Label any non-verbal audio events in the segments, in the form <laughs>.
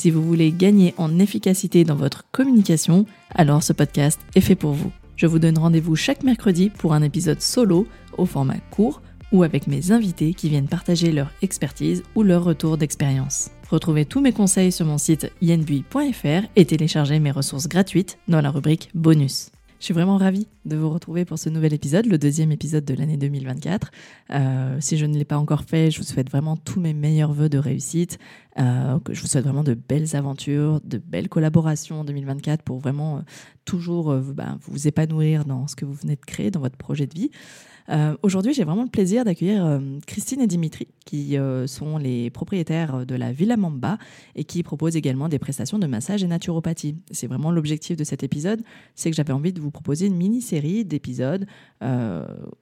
Si vous voulez gagner en efficacité dans votre communication, alors ce podcast est fait pour vous. Je vous donne rendez-vous chaque mercredi pour un épisode solo au format court ou avec mes invités qui viennent partager leur expertise ou leur retour d'expérience. Retrouvez tous mes conseils sur mon site yenbui.fr et téléchargez mes ressources gratuites dans la rubrique bonus. Je suis vraiment ravie de vous retrouver pour ce nouvel épisode, le deuxième épisode de l'année 2024. Euh, si je ne l'ai pas encore fait, je vous souhaite vraiment tous mes meilleurs voeux de réussite. Euh, je vous souhaite vraiment de belles aventures, de belles collaborations en 2024 pour vraiment euh, toujours bah, vous épanouir dans ce que vous venez de créer, dans votre projet de vie. Euh, Aujourd'hui, j'ai vraiment le plaisir d'accueillir euh, Christine et Dimitri, qui euh, sont les propriétaires de la Villa Mamba et qui proposent également des prestations de massage et naturopathie. C'est vraiment l'objectif de cet épisode, c'est que j'avais envie de vous proposer une mini-série d'épisodes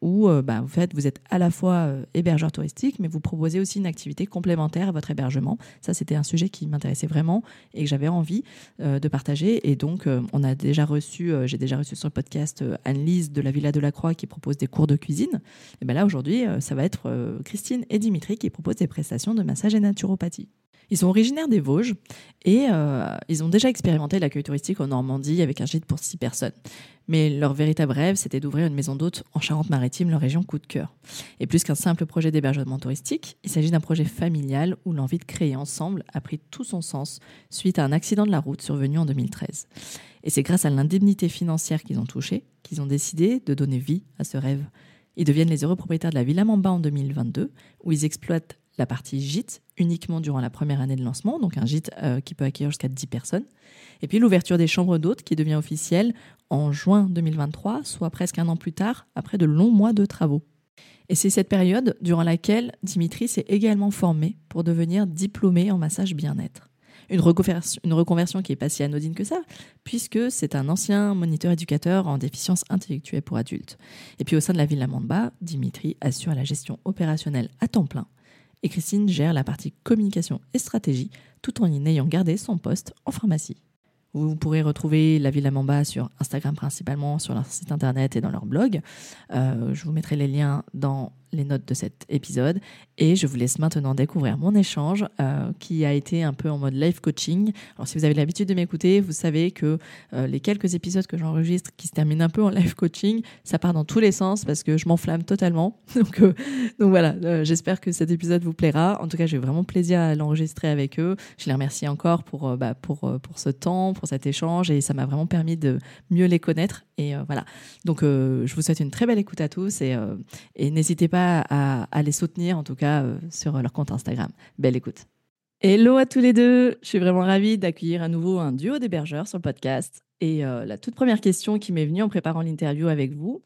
où bah, vous êtes à la fois hébergeur touristique, mais vous proposez aussi une activité complémentaire à votre hébergement. Ça, c'était un sujet qui m'intéressait vraiment et que j'avais envie de partager. Et donc, on a déjà reçu, j'ai déjà reçu sur le podcast Anne-Lise de la Villa de la Croix qui propose des cours de cuisine et bien là, aujourd'hui, euh, ça va être euh, Christine et Dimitri qui proposent des prestations de massage et naturopathie. Ils sont originaires des Vosges et euh, ils ont déjà expérimenté l'accueil touristique en Normandie avec un gîte pour six personnes. Mais leur véritable rêve, c'était d'ouvrir une maison d'hôtes en Charente-Maritime, leur région coup de cœur. Et plus qu'un simple projet d'hébergement touristique, il s'agit d'un projet familial où l'envie de créer ensemble a pris tout son sens suite à un accident de la route survenu en 2013. Et c'est grâce à l'indemnité financière qu'ils ont touchée qu'ils ont décidé de donner vie à ce rêve. Ils deviennent les heureux propriétaires de la Villa Mamba en 2022, où ils exploitent la partie gîte uniquement durant la première année de lancement, donc un gîte euh, qui peut accueillir jusqu'à 10 personnes. Et puis l'ouverture des chambres d'hôtes qui devient officielle en juin 2023, soit presque un an plus tard, après de longs mois de travaux. Et c'est cette période durant laquelle Dimitri s'est également formé pour devenir diplômé en massage bien-être. Une reconversion, qui n'est pas si anodine que ça, puisque c'est un ancien moniteur éducateur en déficience intellectuelle pour adultes. Et puis au sein de la ville Mamba, Dimitri assure la gestion opérationnelle à temps plein et Christine gère la partie communication et stratégie tout en y ayant gardé son poste en pharmacie. Vous pourrez retrouver la Villa Mamba sur Instagram principalement, sur leur site internet et dans leur blog. Euh, je vous mettrai les liens dans les notes de cet épisode. Et je vous laisse maintenant découvrir mon échange euh, qui a été un peu en mode live coaching. Alors si vous avez l'habitude de m'écouter, vous savez que euh, les quelques épisodes que j'enregistre qui se terminent un peu en <laughs> live coaching, ça part dans tous les sens parce que je m'enflamme totalement. <laughs> donc, euh, donc voilà, j'espère que cet épisode vous plaira. En tout cas, j'ai vraiment plaisir à l'enregistrer avec eux. Je les remercie encore pour, bah, pour, pour ce temps, pour cet échange et ça m'a vraiment permis de mieux les connaître. Et voilà. Donc je vous souhaite une très belle écoute à tous et n'hésitez pas à, les soutenir, en tout cas euh, sur leur compte Instagram. Belle écoute. Hello à tous les deux. Je suis vraiment ravie d'accueillir à nouveau un duo d'hébergeurs sur le podcast. Et euh, la toute première question qui m'est venue en préparant l'interview avec vous,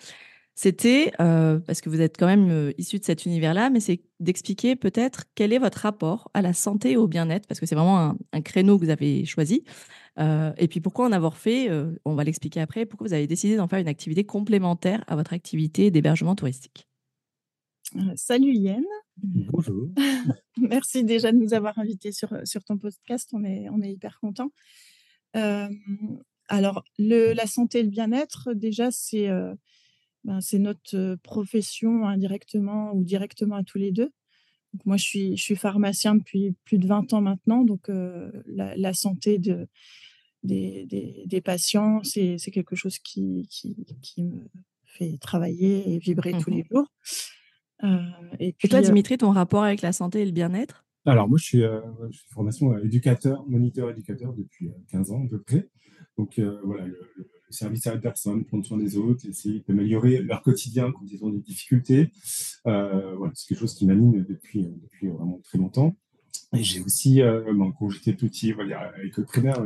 c'était, euh, parce que vous êtes quand même issu de cet univers-là, mais c'est d'expliquer peut-être quel est votre rapport à la santé et au bien-être, parce que c'est vraiment un, créneau que vous avez choisi. et puis pourquoi en avoir fait, on va l'expliquer après, pourquoi vous avez décidé d'en faire une activité complémentaire à votre activité d'hébergement touristique? Euh, salut Yen. Bonjour. <laughs> Merci déjà de nous avoir invités sur, euh, sur ton podcast. On est, on est hyper contents. Euh, alors, le, la santé et le bien-être, déjà, c'est ben, notre profession indirectement ou directement à tous les deux. Donc, moi, je suis, je suis pharmacien depuis plus de 20 ans maintenant. Donc, la, santé de, des, des, des patients, c'est quelque chose qui, qui, qui, me fait travailler et vibrer tous les mmh Euh, et, toi, euh, Dimitri, ton rapport avec la santé et le bien-être? Alors, moi, je suis, euh, je suis formation éducateur, moniteur éducateur depuis 15 ans à peu près. Donc, voilà, le, service à la personne, prendre soin des autres, essayer d'améliorer leur quotidien quand ils ont des difficultés. voilà, c'est quelque chose qui m'anime depuis, depuis vraiment très longtemps. Et j'ai aussi, euh, quand j'étais petit, voilà, avec le primaire,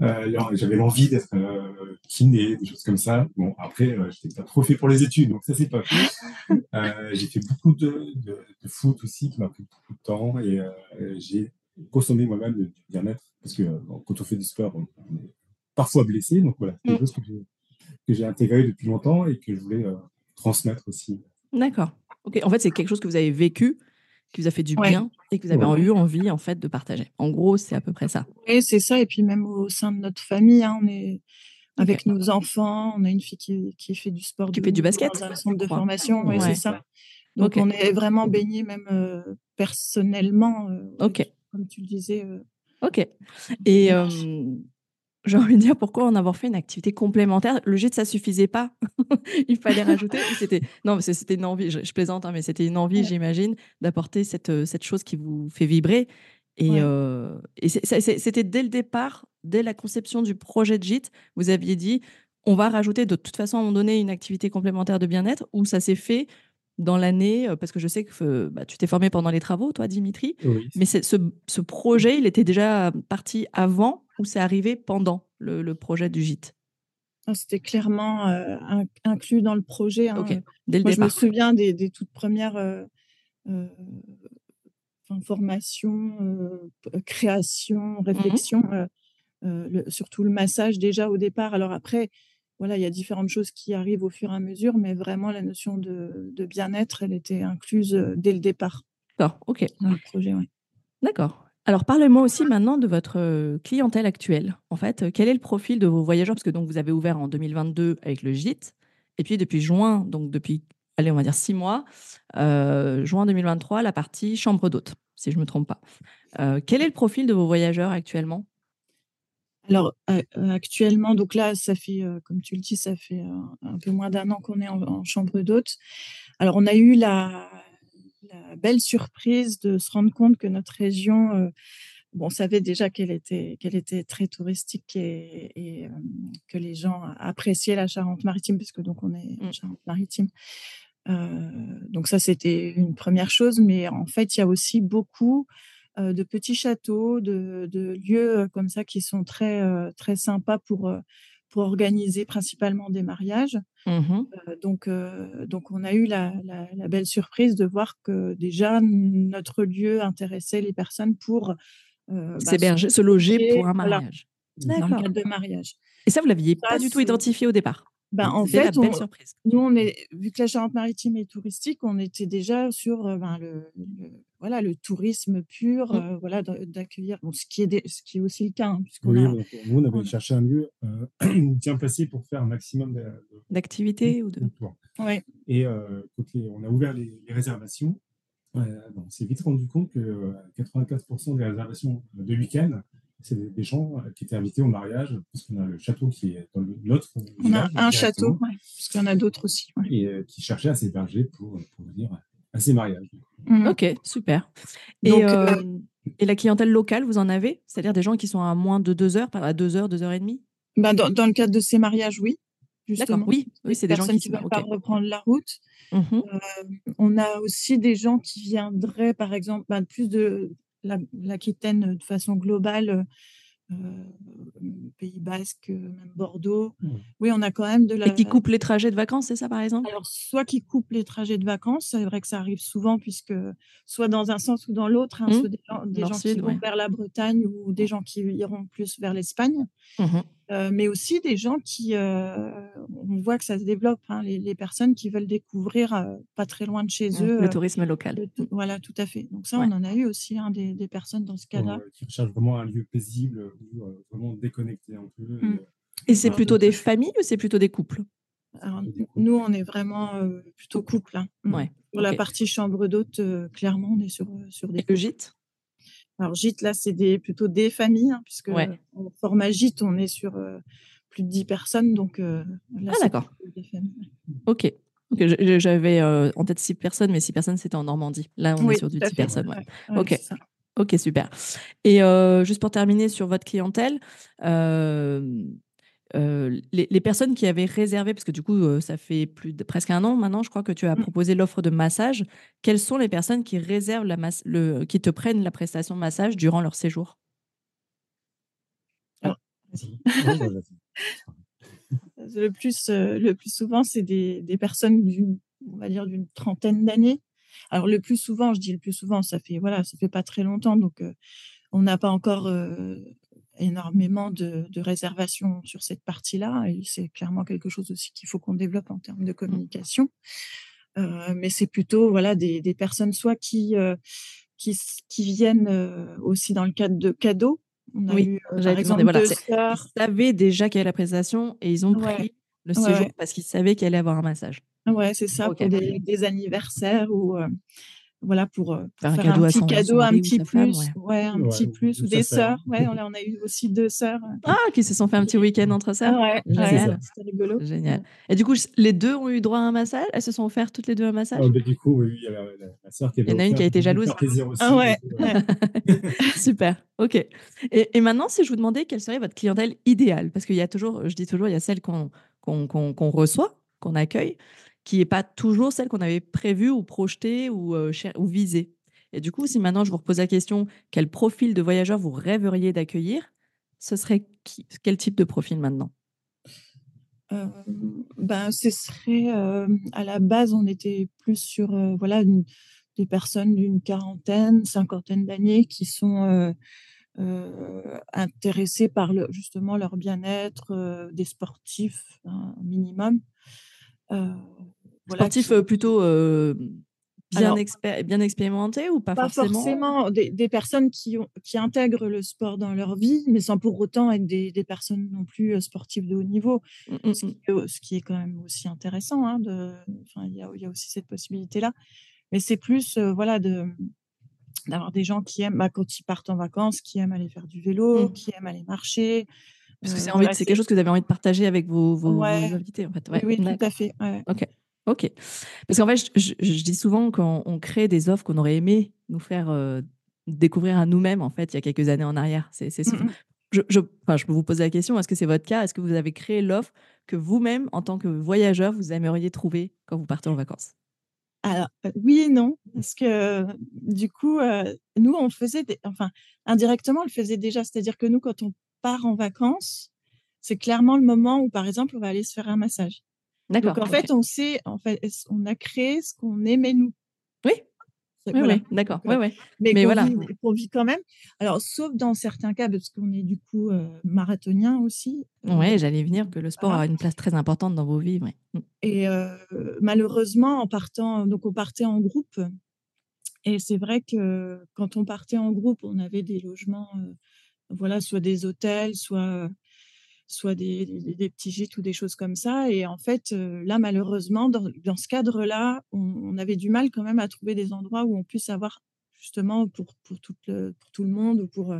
euh, j'avais l'envie d'être euh, kiné, des choses comme ça. Bon, après, euh, je n'étais pas trop fait pour les études, donc ça, c'est pas fait. Euh, j'ai fait beaucoup de, de, de, foot aussi, qui m'a pris beaucoup de temps, et j'ai consommé moi-même du bien-être, parce que quand on fait du sport, on est parfois blessé, donc voilà, c'est quelque chose que j'ai que j'ai intégré depuis longtemps et que je voulais transmettre aussi. D'accord. Ok. En fait, c'est quelque chose que vous avez vécu, qui vous a fait du bien et que vous avez eu envie en fait de partager. En gros, c'est à peu près ça. Oui, c'est ça. Et puis même au sein de notre famille, hein, on est avec nos enfants. On a une fille qui, qui fait du sport, qui fait du basket, dans un centre de formation. Oui, c'est ça. Donc on est vraiment baigné même euh, personnellement. Euh, ok. Comme tu le disais. Euh, ok. Et j'ai envie de dire pourquoi en avoir fait une activité complémentaire? Le gîte, ça suffisait pas. <laughs> Il fallait rajouter. C'était non, c'était une envie. Je, plaisante, hein, mais c'était une envie, j'imagine, d'apporter cette, cette chose qui vous fait vibrer. Et, et c'était dès le départ, dès la conception du projet de gîte, vous aviez dit on va rajouter de toute façon à un moment donné une activité complémentaire de bien-être ou ça s'est fait dans l'année Parce que je sais que bah, tu t'es formé pendant les travaux, toi, Dimitri. Mais ce, ce, projet, il était déjà parti avant ou c'est arrivé pendant le, projet du gîte C'était clairement inclus dans le projet. Hein. Dès le je me souviens des, toutes premières euh, euh, formations, création, mmh réflexion, surtout le massage déjà au départ. Alors après, voilà, il y a différentes choses qui arrivent au fur et à mesure, mais vraiment la notion de, bien-être, elle était incluse dès le départ. D'accord, ok. Dans le projet, oui. D'accord. Alors, parlez-moi aussi maintenant de votre clientèle actuelle. En fait, quel est le profil de vos voyageurs? Parce que donc, vous avez ouvert en 2022 avec le gîte, et puis depuis juin, donc depuis, allez, on va dire six mois, juin 2023, la partie chambre d'hôte, si je ne me trompe pas. quel est le profil de vos voyageurs actuellement? Alors actuellement, donc là, ça fait, comme tu le dis, ça fait un peu moins d'un an qu'on est en, chambre d'hôte. Alors on a eu la, belle surprise de se rendre compte que notre région, bon, on savait déjà qu'elle était, qu'elle était très touristique et, que les gens appréciaient la Charente-Maritime, puisque donc on est en mmh. Charente-Maritime. donc ça, c'était une première chose, mais en fait, il y a aussi beaucoup de petits châteaux, de, lieux comme ça qui sont très, très sympas pour, pour organiser principalement des mariages. Mmh donc, donc, on a eu la, belle surprise de voir que déjà notre lieu intéressait les personnes pour bah, se, loger pour un mariage. Dans le cadre de mariage. Et ça, vous l'aviez pas du tout identifié au départ? Ben, en fait, nous, on est, vu que la Charente-Maritime est touristique, on était déjà sur ben, le, voilà, le tourisme pur, mmh. voilà, d'accueillir, bon, ce, qui est ce qui est aussi le cas. Hein, oui, a, nous, on avait cherché un lieu <clears throat> bien placé pour faire un maximum d'activités ou de. Ouais. Et on a ouvert les, réservations. on s'est vite rendu compte que 94% des réservations de week-end c'est des, gens euh, qui étaient invités au mariage, parce qu'on a le château qui est dans l'autre. On a un château, parce qu'il y en a d'autres aussi. Et euh, qui cherchaient à s'héberger pour, pour venir à ces mariages. Mmh. Ok, super. Et, euh, et, la clientèle locale, vous en avez? C'est-à-dire des gens qui sont à moins de deux heures, à deux heures, deux heures et demie? Bah dans, dans, le cadre de ces mariages, oui. Justement. Oui, oui c'est des gens qui ne veulent pas reprendre la route. Mmh on a aussi des gens qui viendraient, par exemple, bah, plus de l'Aquitaine de façon globale, Pays Basque, même Bordeaux. Mmh. Oui, on a quand même de la. Et qui coupe les trajets de vacances, c'est ça par exemple? Alors, soit qui coupe les trajets de vacances, c'est vrai que ça arrive souvent, puisque soit dans un sens ou dans l'autre, hein, mmh. des gens, qui vont vers la Bretagne ou des gens qui iront plus vers l'Espagne. Mmh mais aussi des gens qui, on voit que ça se développe, hein, les, personnes qui veulent découvrir pas très loin de chez eux. Le tourisme local. voilà, tout à fait. Donc ça, on en a eu aussi hein, des, personnes dans ce cas-là. qui recherchent vraiment un lieu paisible, vraiment déconnecté un peu. Mmh. Et, c'est plutôt des familles ou c'est plutôt des couples? Nous, on est vraiment plutôt couple. Hein. Mmh. Ouais, Pour la partie chambre d'hôte, clairement, on est sur, sur des. Et le gîte alors, gîte, là, c'est des, plutôt des familles, hein, puisque en format gîte, on est sur plus de 10 personnes. Donc, là, ah, d'accord. Ok. J'avais en tête 6 personnes, mais 6 personnes, c'était en Normandie. Là, on est sur du 10 personnes. ok. Ok, super. Et juste pour terminer sur votre clientèle, les, personnes qui avaient réservé, parce que du coup, ça fait plus de, presque un an maintenant, je crois que tu as mmh. proposé l'offre de massage. Quelles sont les personnes qui réservent la masse, le, qui te prennent la prestation de massage durant leur séjour? Ah, <laughs> le plus, le plus souvent, c'est des, des personnes d'une, on va dire, d'une trentaine d'années. Alors le plus souvent, je dis le plus souvent, ça fait voilà, ça fait pas très longtemps, donc on n'a pas encore énormément de, réservations sur cette partie-là. Et c'est clairement quelque chose aussi qu'il faut qu'on développe en termes de mmh. communication. mais c'est plutôt voilà, des, personnes soit qui, qui, qui, viennent aussi dans le cadre de cadeaux. On a eu, par exemple, voilà, Ils savaient déjà qu'il y avait la présentation et ils ont pris le séjour parce qu'ils savaient qu'il allait avoir un massage. Ouais, c'est ça, pour des, anniversaires ou voilà pour, faire, un, petit cadeau, un petit plus, ouais. un petit plus ou des sœurs. Ouais, <laughs> on a, on a, eu aussi deux sœurs. Ah, qui se sont fait un petit week-end entre sœurs. Ouais, Génial. c'était rigolo. Génial. Et du coup, les deux ont eu droit à un massage? Elles se sont offertes toutes les deux un massage? Oh, du coup, oui, il y a la, sœur qui Il y en a une qui a été jalouse. Ah ouais. <laughs> Super. Ok. Et, et, maintenant, si je vous demandais quelle serait votre clientèle idéale, parce qu'il y a toujours, je dis toujours, il y a celle qu'on qu'on reçoit, qu'on accueille, qui n'est pas toujours celle qu'on avait prévue ou projetée ou, euh, ou visée. Et du coup, si maintenant je vous repose la question, quel profil de voyageur vous rêveriez d'accueillir, ce serait quel type de profil maintenant? Euh, ben, ce serait euh, à la base, on était plus sur voilà des personnes d'une quarantaine, cinquantaine d'années qui sont intéressées par justement leur bien-être, des sportifs un minimum. Sportif plutôt bien, bien expérimenté ou pas, pas forcément, des, personnes qui, ont, qui intègrent le sport dans leur vie, mais sans pour autant être des, personnes non plus sportives de haut niveau, mmh, mmh, ce, qui, mmh. est quand même aussi intéressant. Hein, il y, y, a aussi cette possibilité-là. Mais c'est plus voilà, de, d'avoir des gens qui aiment, bah, quand ils partent en vacances, qui aiment aller faire du vélo, qui aiment aller marcher, parce que euh, c'est quelque chose que vous avez envie de partager avec vos, vos, invités, en fait. oui, tout à fait. Ok. Ok. Parce qu'en fait, je, dis souvent qu'on crée des offres qu'on aurait aimé nous faire euh, découvrir à nous-mêmes, en fait, il y a quelques années en arrière. C'est, mmh je, je, je peux vous poser la question, est-ce que c'est votre cas? Est-ce que vous avez créé l'offre que vous-même, en tant que voyageur, vous aimeriez trouver quand vous partez en vacances? Alors, euh, oui et non, parce que du coup, nous, on faisait, enfin, indirectement, on le faisait déjà. C'est-à-dire que nous, quand on part en vacances, c'est clairement le moment où, par exemple, on va aller se faire un massage. D'accord. Donc, en fait, on sait, en fait, on a créé ce qu'on aimait nous. Oui. Oui, d'accord. Ouais, ouais. Mais, Mais voilà. Vit, vit quand même. Alors, sauf dans certains cas, parce qu'on est du coup euh, marathonien aussi. Euh, oui, j'allais venir que le sport a une place très importante dans vos vies. Ouais. Mmh. Et euh, malheureusement, en partant, donc on partait en groupe. Et c'est vrai que quand on partait en groupe, on avait des logements voilà, soit des hôtels, soit, soit des, des, petits gîtes ou des choses comme ça. Et en fait, là, malheureusement, dans, dans ce cadre-là, on, avait du mal quand même à trouver des endroits où on puisse avoir justement pour, pour, tout, le, pour tout le monde ou pour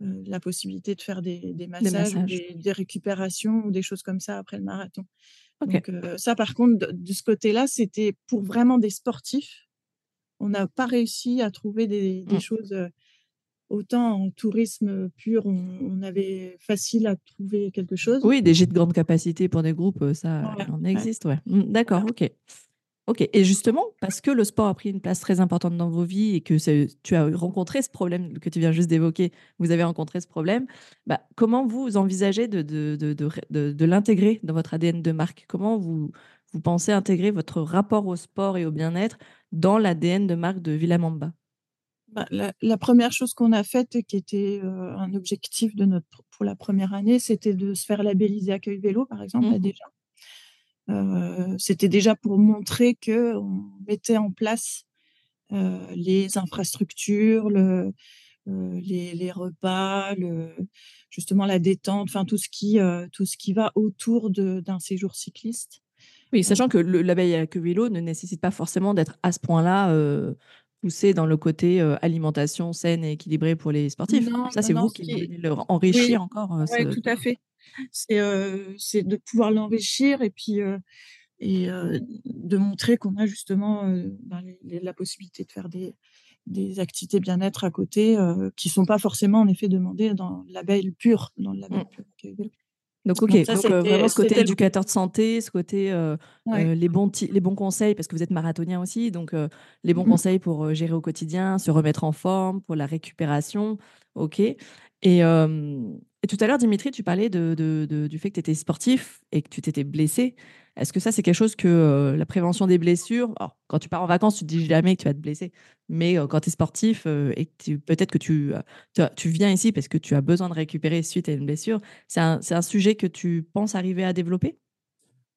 la possibilité de faire des, des massages, Ou des, récupérations ou des choses comme ça après le marathon. Donc ça, par contre, de, ce côté-là, c'était pour vraiment des sportifs. On n'a pas réussi à trouver des, mmh. choses Autant en tourisme pur, on, avait facile à trouver quelque chose. Oui, des gîtes de grande capacité pour des groupes, ça en existe, ouais. Mmh, d'accord, ok. Ok. Et justement, parce que le sport a pris une place très importante dans vos vies et que tu as rencontré ce problème que tu viens juste d'évoquer, vous avez rencontré ce problème, bah, comment vous envisagez de, de, de, de l'intégrer dans votre ADN de marque? Comment vous, vous pensez intégrer votre rapport au sport et au bien-être dans l'ADN de marque de Villamamba? Bah, la, première chose qu'on a faite, qui était euh, un objectif de notre, pour la première année, c'était de se faire labelliser accueil vélo, par exemple, mmh. déjà. Euh, c'était déjà pour montrer qu'on mettait en place euh, les infrastructures, le, les, les, repas, le, justement la détente, enfin tout ce qui tout ce qui va autour d'un séjour cycliste. Oui, sachant que le label accueil vélo ne nécessite pas forcément d'être à ce point-là pousser dans le côté alimentation saine et équilibrée pour les sportifs. ça, c'est vous qui, qui enrichir encore. Oui, tout à fait. C'est de pouvoir l'enrichir et puis et de montrer qu'on a justement ben, la possibilité de faire des, des activités bien-être à côté qui ne sont pas forcément en effet demandées dans le label pur, dans le label mmh. pur. Donc, ok, donc, euh, vraiment ce côté éducateur de santé, ce côté euh, euh, les, bons les bons conseils, parce que vous êtes marathonien aussi, donc les bons mmh conseils pour gérer au quotidien, se remettre en forme, pour la récupération, ok. Et tout à l'heure, Dimitri, tu parlais de, du fait que tu étais sportif et que tu t'étais blessé. Est-ce que ça, c'est quelque chose que euh, la prévention des blessures, quand tu pars en vacances, tu te dis jamais que tu vas te blesser, mais euh, quand tu es sportif euh, et que peut-être que tu, tu, viens ici parce que tu as besoin de récupérer suite à une blessure, c'est un, un, sujet que tu penses arriver à développer?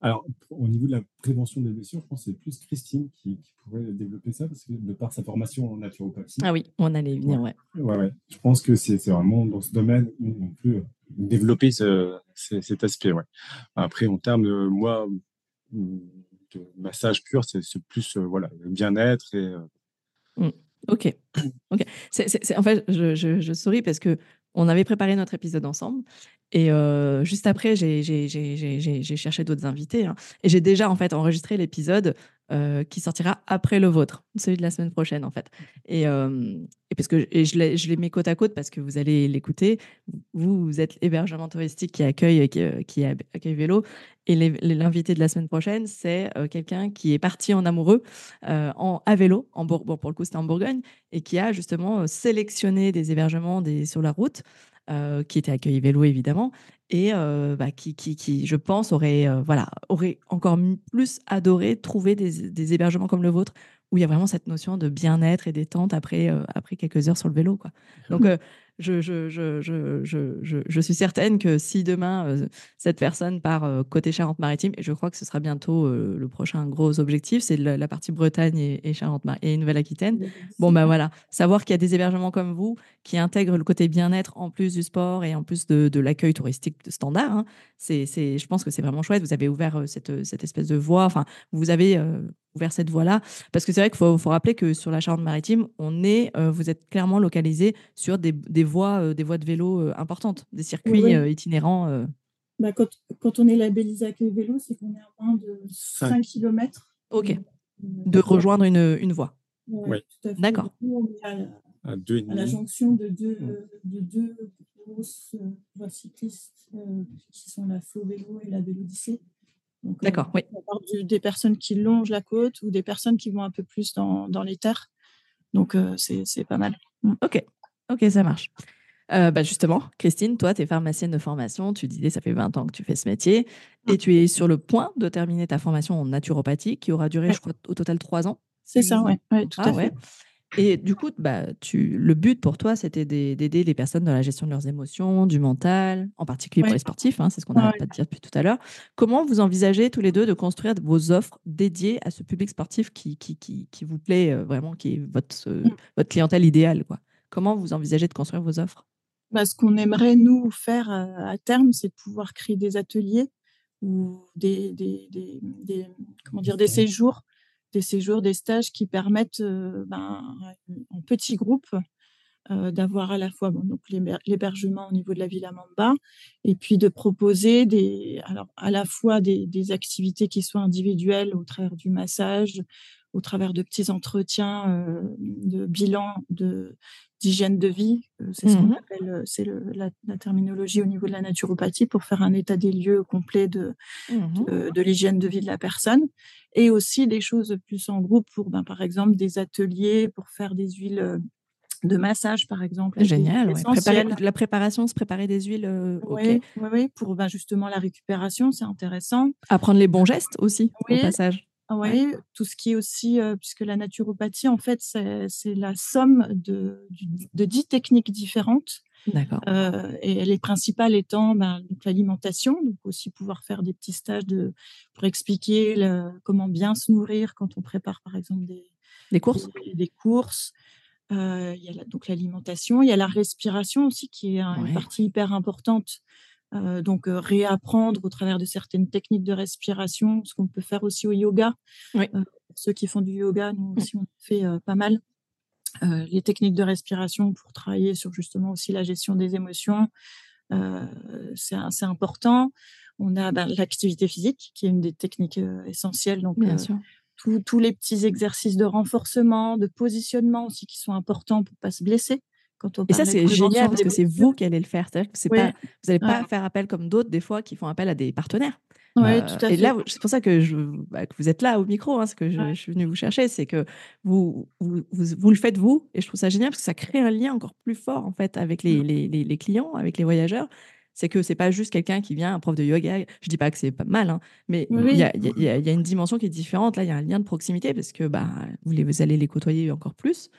Alors, au niveau de la prévention des blessures, je pense que c'est plus Christine qui, pourrait développer ça, parce que de par sa formation en naturopathie. Ah oui, on allait venir, ouais. Ouais, ouais. Je pense que c'est vraiment dans ce domaine où on peut développer cet aspect, ouais. Après, en termes de moi, de massage pur, c'est plus euh, voilà, le bien-être. Euh, mmh. Ok. ok. en fait, je, je, souris parce que on avait préparé notre épisode ensemble et juste après, j'ai cherché d'autres invités. Hein. et j'ai déjà en fait enregistré l'épisode qui sortira après le vôtre, celui de la semaine prochaine en fait. Et, et parce que et je l'ai mis côte à côte parce que vous allez l'écouter. Vous, vous êtes l'hébergement touristique qui accueille, qui, qui accueille vélo. Et l'invité de la semaine prochaine, c'est quelqu'un qui est parti en amoureux en, à vélo, en bon, pour le coup c'était en Bourgogne, et qui a justement sélectionné des hébergements des, sur la route euh, qui était accueilli vélo évidemment, et euh, bah, qui, qui, qui, je pense, aurait, euh, voilà, aurait encore plus adoré trouver des, des, hébergements comme le vôtre, où il y a vraiment cette notion de bien-être et détente après, après quelques heures sur le vélo. Quoi. Donc, je, je, je, je, je, suis certaine que si demain, euh, cette personne part euh, côté Charente-Maritime, et je crois que ce sera bientôt euh, le prochain gros objectif, c'est la, partie Bretagne et, Charente et Nouvelle-Aquitaine. Bon, ben voilà, savoir qu'il y a des hébergements comme vous qui intègrent le côté bien-être en plus du sport et en plus de, l'accueil touristique standard, hein, c'est, je pense que c'est vraiment chouette. Vous avez ouvert cette, cette espèce de voie, enfin, vous avez ouvert cette voie-là. Parce que c'est vrai qu'il faut, faut, rappeler que sur la Charente-Maritime, on est, euh, vous êtes clairement localisé sur des, des voies, euh, des voies de vélo euh, importantes, des circuits itinérants. Bah, quand, quand, on est labellisé accueil vélo, c'est qu'on est à moins de 5, km. Ok. De rejoindre une, une voie. oui. D'accord. À, à, la jonction de deux, de deux grosses voies cyclistes qui sont la Faux Vélo et la Vélodyssée. Euh, D'accord, oui. des personnes qui longent la côte ou des personnes qui vont un peu plus dans, dans les terres. Donc, euh, c'est pas mal. Mm. Ok, ok, ça marche. Euh, bah justement, Christine, toi, tu es pharmacienne de formation. Tu disais, ça fait 20 ans que tu fais ce métier. Et tu es sur le point de terminer ta formation en naturopathie qui aura duré, je crois, au total trois ans. C'est ça, oui, ouais, tout ah, à fait. Et du coup, bah, tu, le but pour toi, c'était d'aider les personnes dans la gestion de leurs émotions, du mental, en particulier pour les sportifs, hein, c'est ce qu'on n'arrête pas de dire depuis tout à l'heure. Comment vous envisagez tous les deux de construire vos offres dédiées à ce public sportif qui, qui, qui, qui vous plaît euh, vraiment, qui est votre, votre clientèle idéale quoi? Comment vous envisagez de construire vos offres? Bah, Ce qu'on aimerait, nous, faire euh, à terme, c'est de pouvoir créer des ateliers ou des, des, des, des comment dire, des séjours des séjours, des stages qui permettent euh, ben, en petits groupes euh, d'avoir à la fois l'hébergement au niveau de la Villa Mamba et puis de proposer à la fois des, activités qui soient individuelles au travers du massage, au travers de petits entretiens euh, de bilan de d'hygiène de vie, c'est ce qu'on mmh appelle, c'est la, la, terminologie au niveau de la naturopathie pour faire un état des lieux complet de, mmh de, de l'hygiène de vie de la personne et aussi des choses plus en groupe pour, ben, par exemple, des ateliers pour faire des huiles de massage, par exemple. Génial. la préparation, se préparer des huiles. oui, oui, pour ben, justement la récupération, c'est intéressant. Apprendre les bons gestes aussi, au passage. Oui, tout ce qui est aussi, puisque la naturopathie, en fait, c'est la somme de, de dix techniques différentes D'accord. Euh, et les principales étant ben, l'alimentation, donc aussi pouvoir faire des petits stages de, pour expliquer le, comment bien se nourrir quand on prépare par exemple des, des courses? Des, courses. Euh, il y a donc l'alimentation, il y a la respiration aussi qui est une partie hyper importante. Euh, donc réapprendre au travers de certaines techniques de respiration, ce qu'on peut faire aussi au yoga. Oui. pour ceux qui font du yoga, nous aussi on fait pas mal. Euh, les techniques de respiration pour travailler sur justement aussi la gestion des émotions. Euh, c'est important. On a ben, l'activité physique, qui est une des techniques euh, essentielles. Donc, tous les petits exercices de renforcement, de positionnement aussi qui sont importants pour ne pas se blesser. Quand on et ça, c'est génial parce que c'est vous qui allez le faire. C'est-à-dire que pas, vous n'allez pas faire appel comme d'autres, des fois, qui font appel à des partenaires. Ouais, tout à et là, c'est pour ça que, je, bah, que vous êtes là au micro, hein, ce que je, suis venue vous chercher, c'est que vous vous, vous, le faites vous, et je trouve ça génial parce que ça crée un lien encore plus fort en fait avec les, les, les, clients, avec les voyageurs. C'est que c'est pas juste quelqu'un qui vient, un prof de yoga. Je dis pas que c'est pas mal, hein, mais il y, a, une dimension qui est différente. Là, il y a un lien de proximité parce que bah, vous, vous allez les côtoyer encore plus.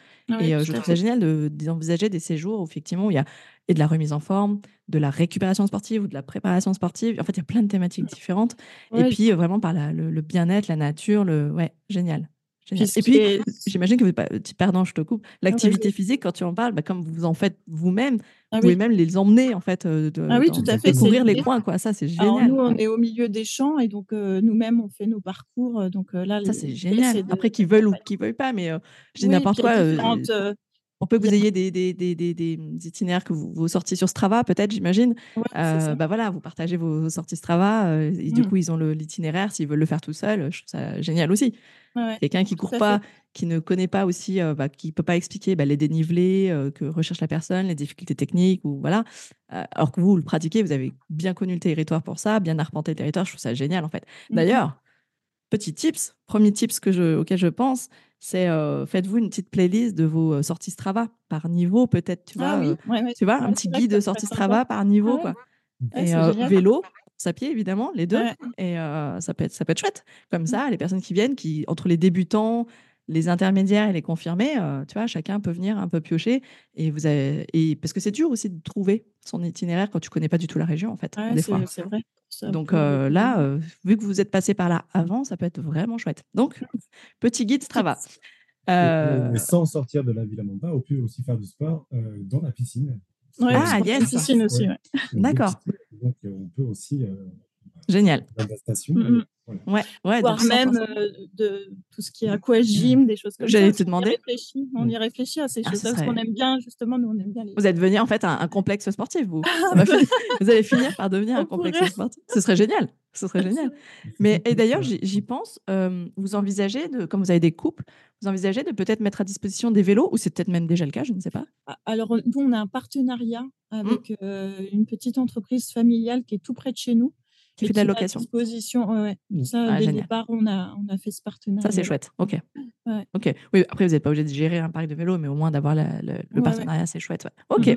et euh, je trouve ça génial d'envisager des séjours où, effectivement, il y a et de la remise en forme, de la récupération sportive ou de la préparation sportive. En fait, il y a plein de thématiques différentes. Et puis, euh, vraiment, par le, bien-être, la nature, le... ouais, génial. Et puis, <laughs> j'imagine que vous pas, pardon, je te coupe, l'activité physique, quand tu en parles, bah, comme vous en faites vous-même, ah vous pouvez même les emmener, en fait, euh, de, ah oui, tout à fait. découvrir les coins, quoi. Ça, c'est génial. nous, on est au milieu des champs et donc euh, nous-mêmes, on fait nos parcours. Euh, donc là, ça, c'est génial. Après, qu'ils veulent ou qu'ils veulent pas, mais je dis n'importe quoi. On peut que vous ayez des, des, des, des, itinéraires que vous, vous sortiez sur Strava, peut-être, j'imagine. bah voilà, vous partagez vos, sorties Strava et du mmh. coup, ils ont l'itinéraire. S'ils veulent le faire tout seul, je trouve ça génial aussi. Quelqu'un qui court pas, qui ne connaît pas aussi, euh, bah, qui peut pas expliquer bah, les dénivelés euh, que recherche la personne, les difficultés techniques ou voilà. Euh, alors que vous, le pratiquez, vous avez bien connu le territoire pour ça, bien arpenté le territoire. Je trouve ça génial en fait. Mmh D'ailleurs, petit tips, premier tips que je, auquel je pense, c'est faites-vous une petite playlist de vos sorties Strava par niveau, peut-être, tu ah vois, tu vois, un petit guide de sorties Strava par niveau, quoi. Et vélo, à pied, évidemment, les deux. Et ça, peut être, ça peut être chouette. Comme mmh. ça, les personnes qui viennent, qui entre les débutants, les intermédiaires et les confirmés, tu vois, chacun peut venir un peu piocher. Et vous avez, et parce que c'est dur aussi de trouver son itinéraire quand tu connais pas du tout la région, en fait, des fois. C'est vrai. Donc là, vu que vous êtes passé par là avant, ça peut être vraiment chouette. Donc, <laughs> petit guide Strava. Euh... sans sortir de la Villa Mamba, on peut aussi faire du sport dans la piscine ah, yes. aussi. D'accord. Donc, euh, on peut aussi. Euh, Génial. La station. Mm Ouais, ouais, Voire même euh, de tout ce qui est aquagym, des choses comme ça. J'allais te demander. On y réfléchit à ces ah, choses-là parce qu'on aime bien, justement, nous, on aime bien les. Vous êtes venu en fait un, un complexe sportif, vous. <laughs> <laughs> vous allez finir par devenir un complexe sportif. Ce serait génial. Ce serait génial. Mais et d'ailleurs, j'y pense. vous envisagez de, comme vous avez des couples, vous envisagez de peut-être mettre à disposition des vélos, ou c'est peut-être même déjà le cas, je ne sais pas? Alors nous, on a un partenariat avec mmh. une petite entreprise familiale qui est tout près de chez nous. Qui fait de la location. Disposition, ouais. Mmh. Ça, ah, dès le départ, on a, on a fait ce partenariat. Ça, c'est chouette. Ok. Ok. Oui, après, vous n'êtes pas obligé de gérer un parc de vélos, mais au moins d'avoir le partenariat, c'est chouette. Ok. Mmh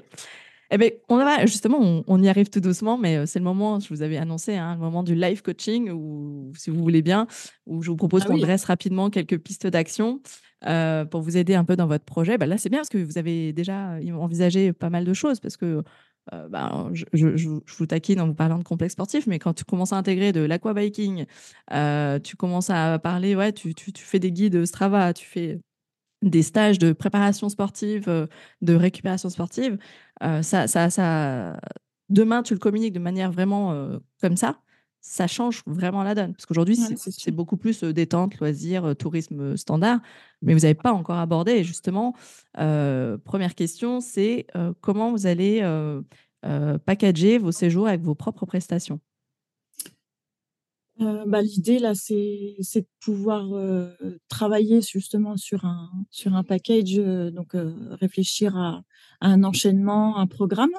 eh bien, on va justement, on, y arrive tout doucement, mais euh, c'est le moment, je vous avais annoncé, hein, le moment du live coaching, ou si vous voulez bien, où je vous propose ah qu'on dresse rapidement quelques pistes d'action euh, pour vous aider un peu dans votre projet. Bah, là, c'est bien parce que vous avez déjà euh, envisagé pas mal de choses, parce que bah, je, vous taquine en vous parlant de complexe sportif, mais quand tu commences à intégrer de l'aquabiking, tu commences à parler, ouais, tu, fais des guides Strava, tu fais des stages de préparation sportive, de récupération sportive, ça, ça, ça, demain, tu le communiques de manière vraiment comme ça, ça change vraiment la donne. Parce qu'aujourd'hui, c'est beaucoup plus détente, loisir, tourisme standard, mais vous n'avez pas encore abordé. Et justement, première question, c'est comment vous allez packager vos séjours avec vos propres prestations? Bah, l'idée là, c'est de pouvoir, travailler justement sur un sur un package, donc réfléchir à un enchaînement, un programme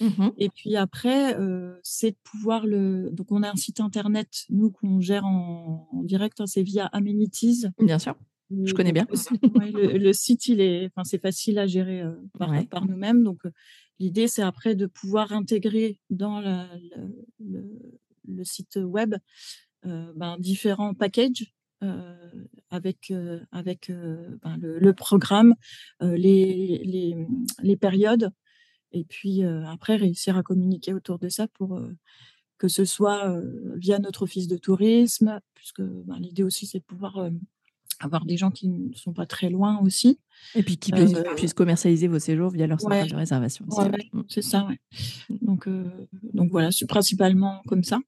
mmh et puis après, c'est de pouvoir le donc on a un site internet, nous, qu'on gère en direct, hein, c'est via Amenities. Bien sûr, je connais bien. Le site, il est enfin, c'est facile à gérer, par par nous-mêmes. Donc l'idée, c'est après de pouvoir intégrer dans le le site web euh, ben, différents packages euh, avec, euh, avec ben, le, programme, les, les, les, périodes, et puis après réussir à communiquer autour de ça pour que ce soit via notre office de tourisme, puisque ben, l'idée aussi c'est de pouvoir avoir des gens qui ne sont pas très loin aussi. Et puis qui puissent, commercialiser vos séjours via leur centre de réservation. Mmh. c'est ça, ouais. Donc, donc voilà, c'est principalement comme ça.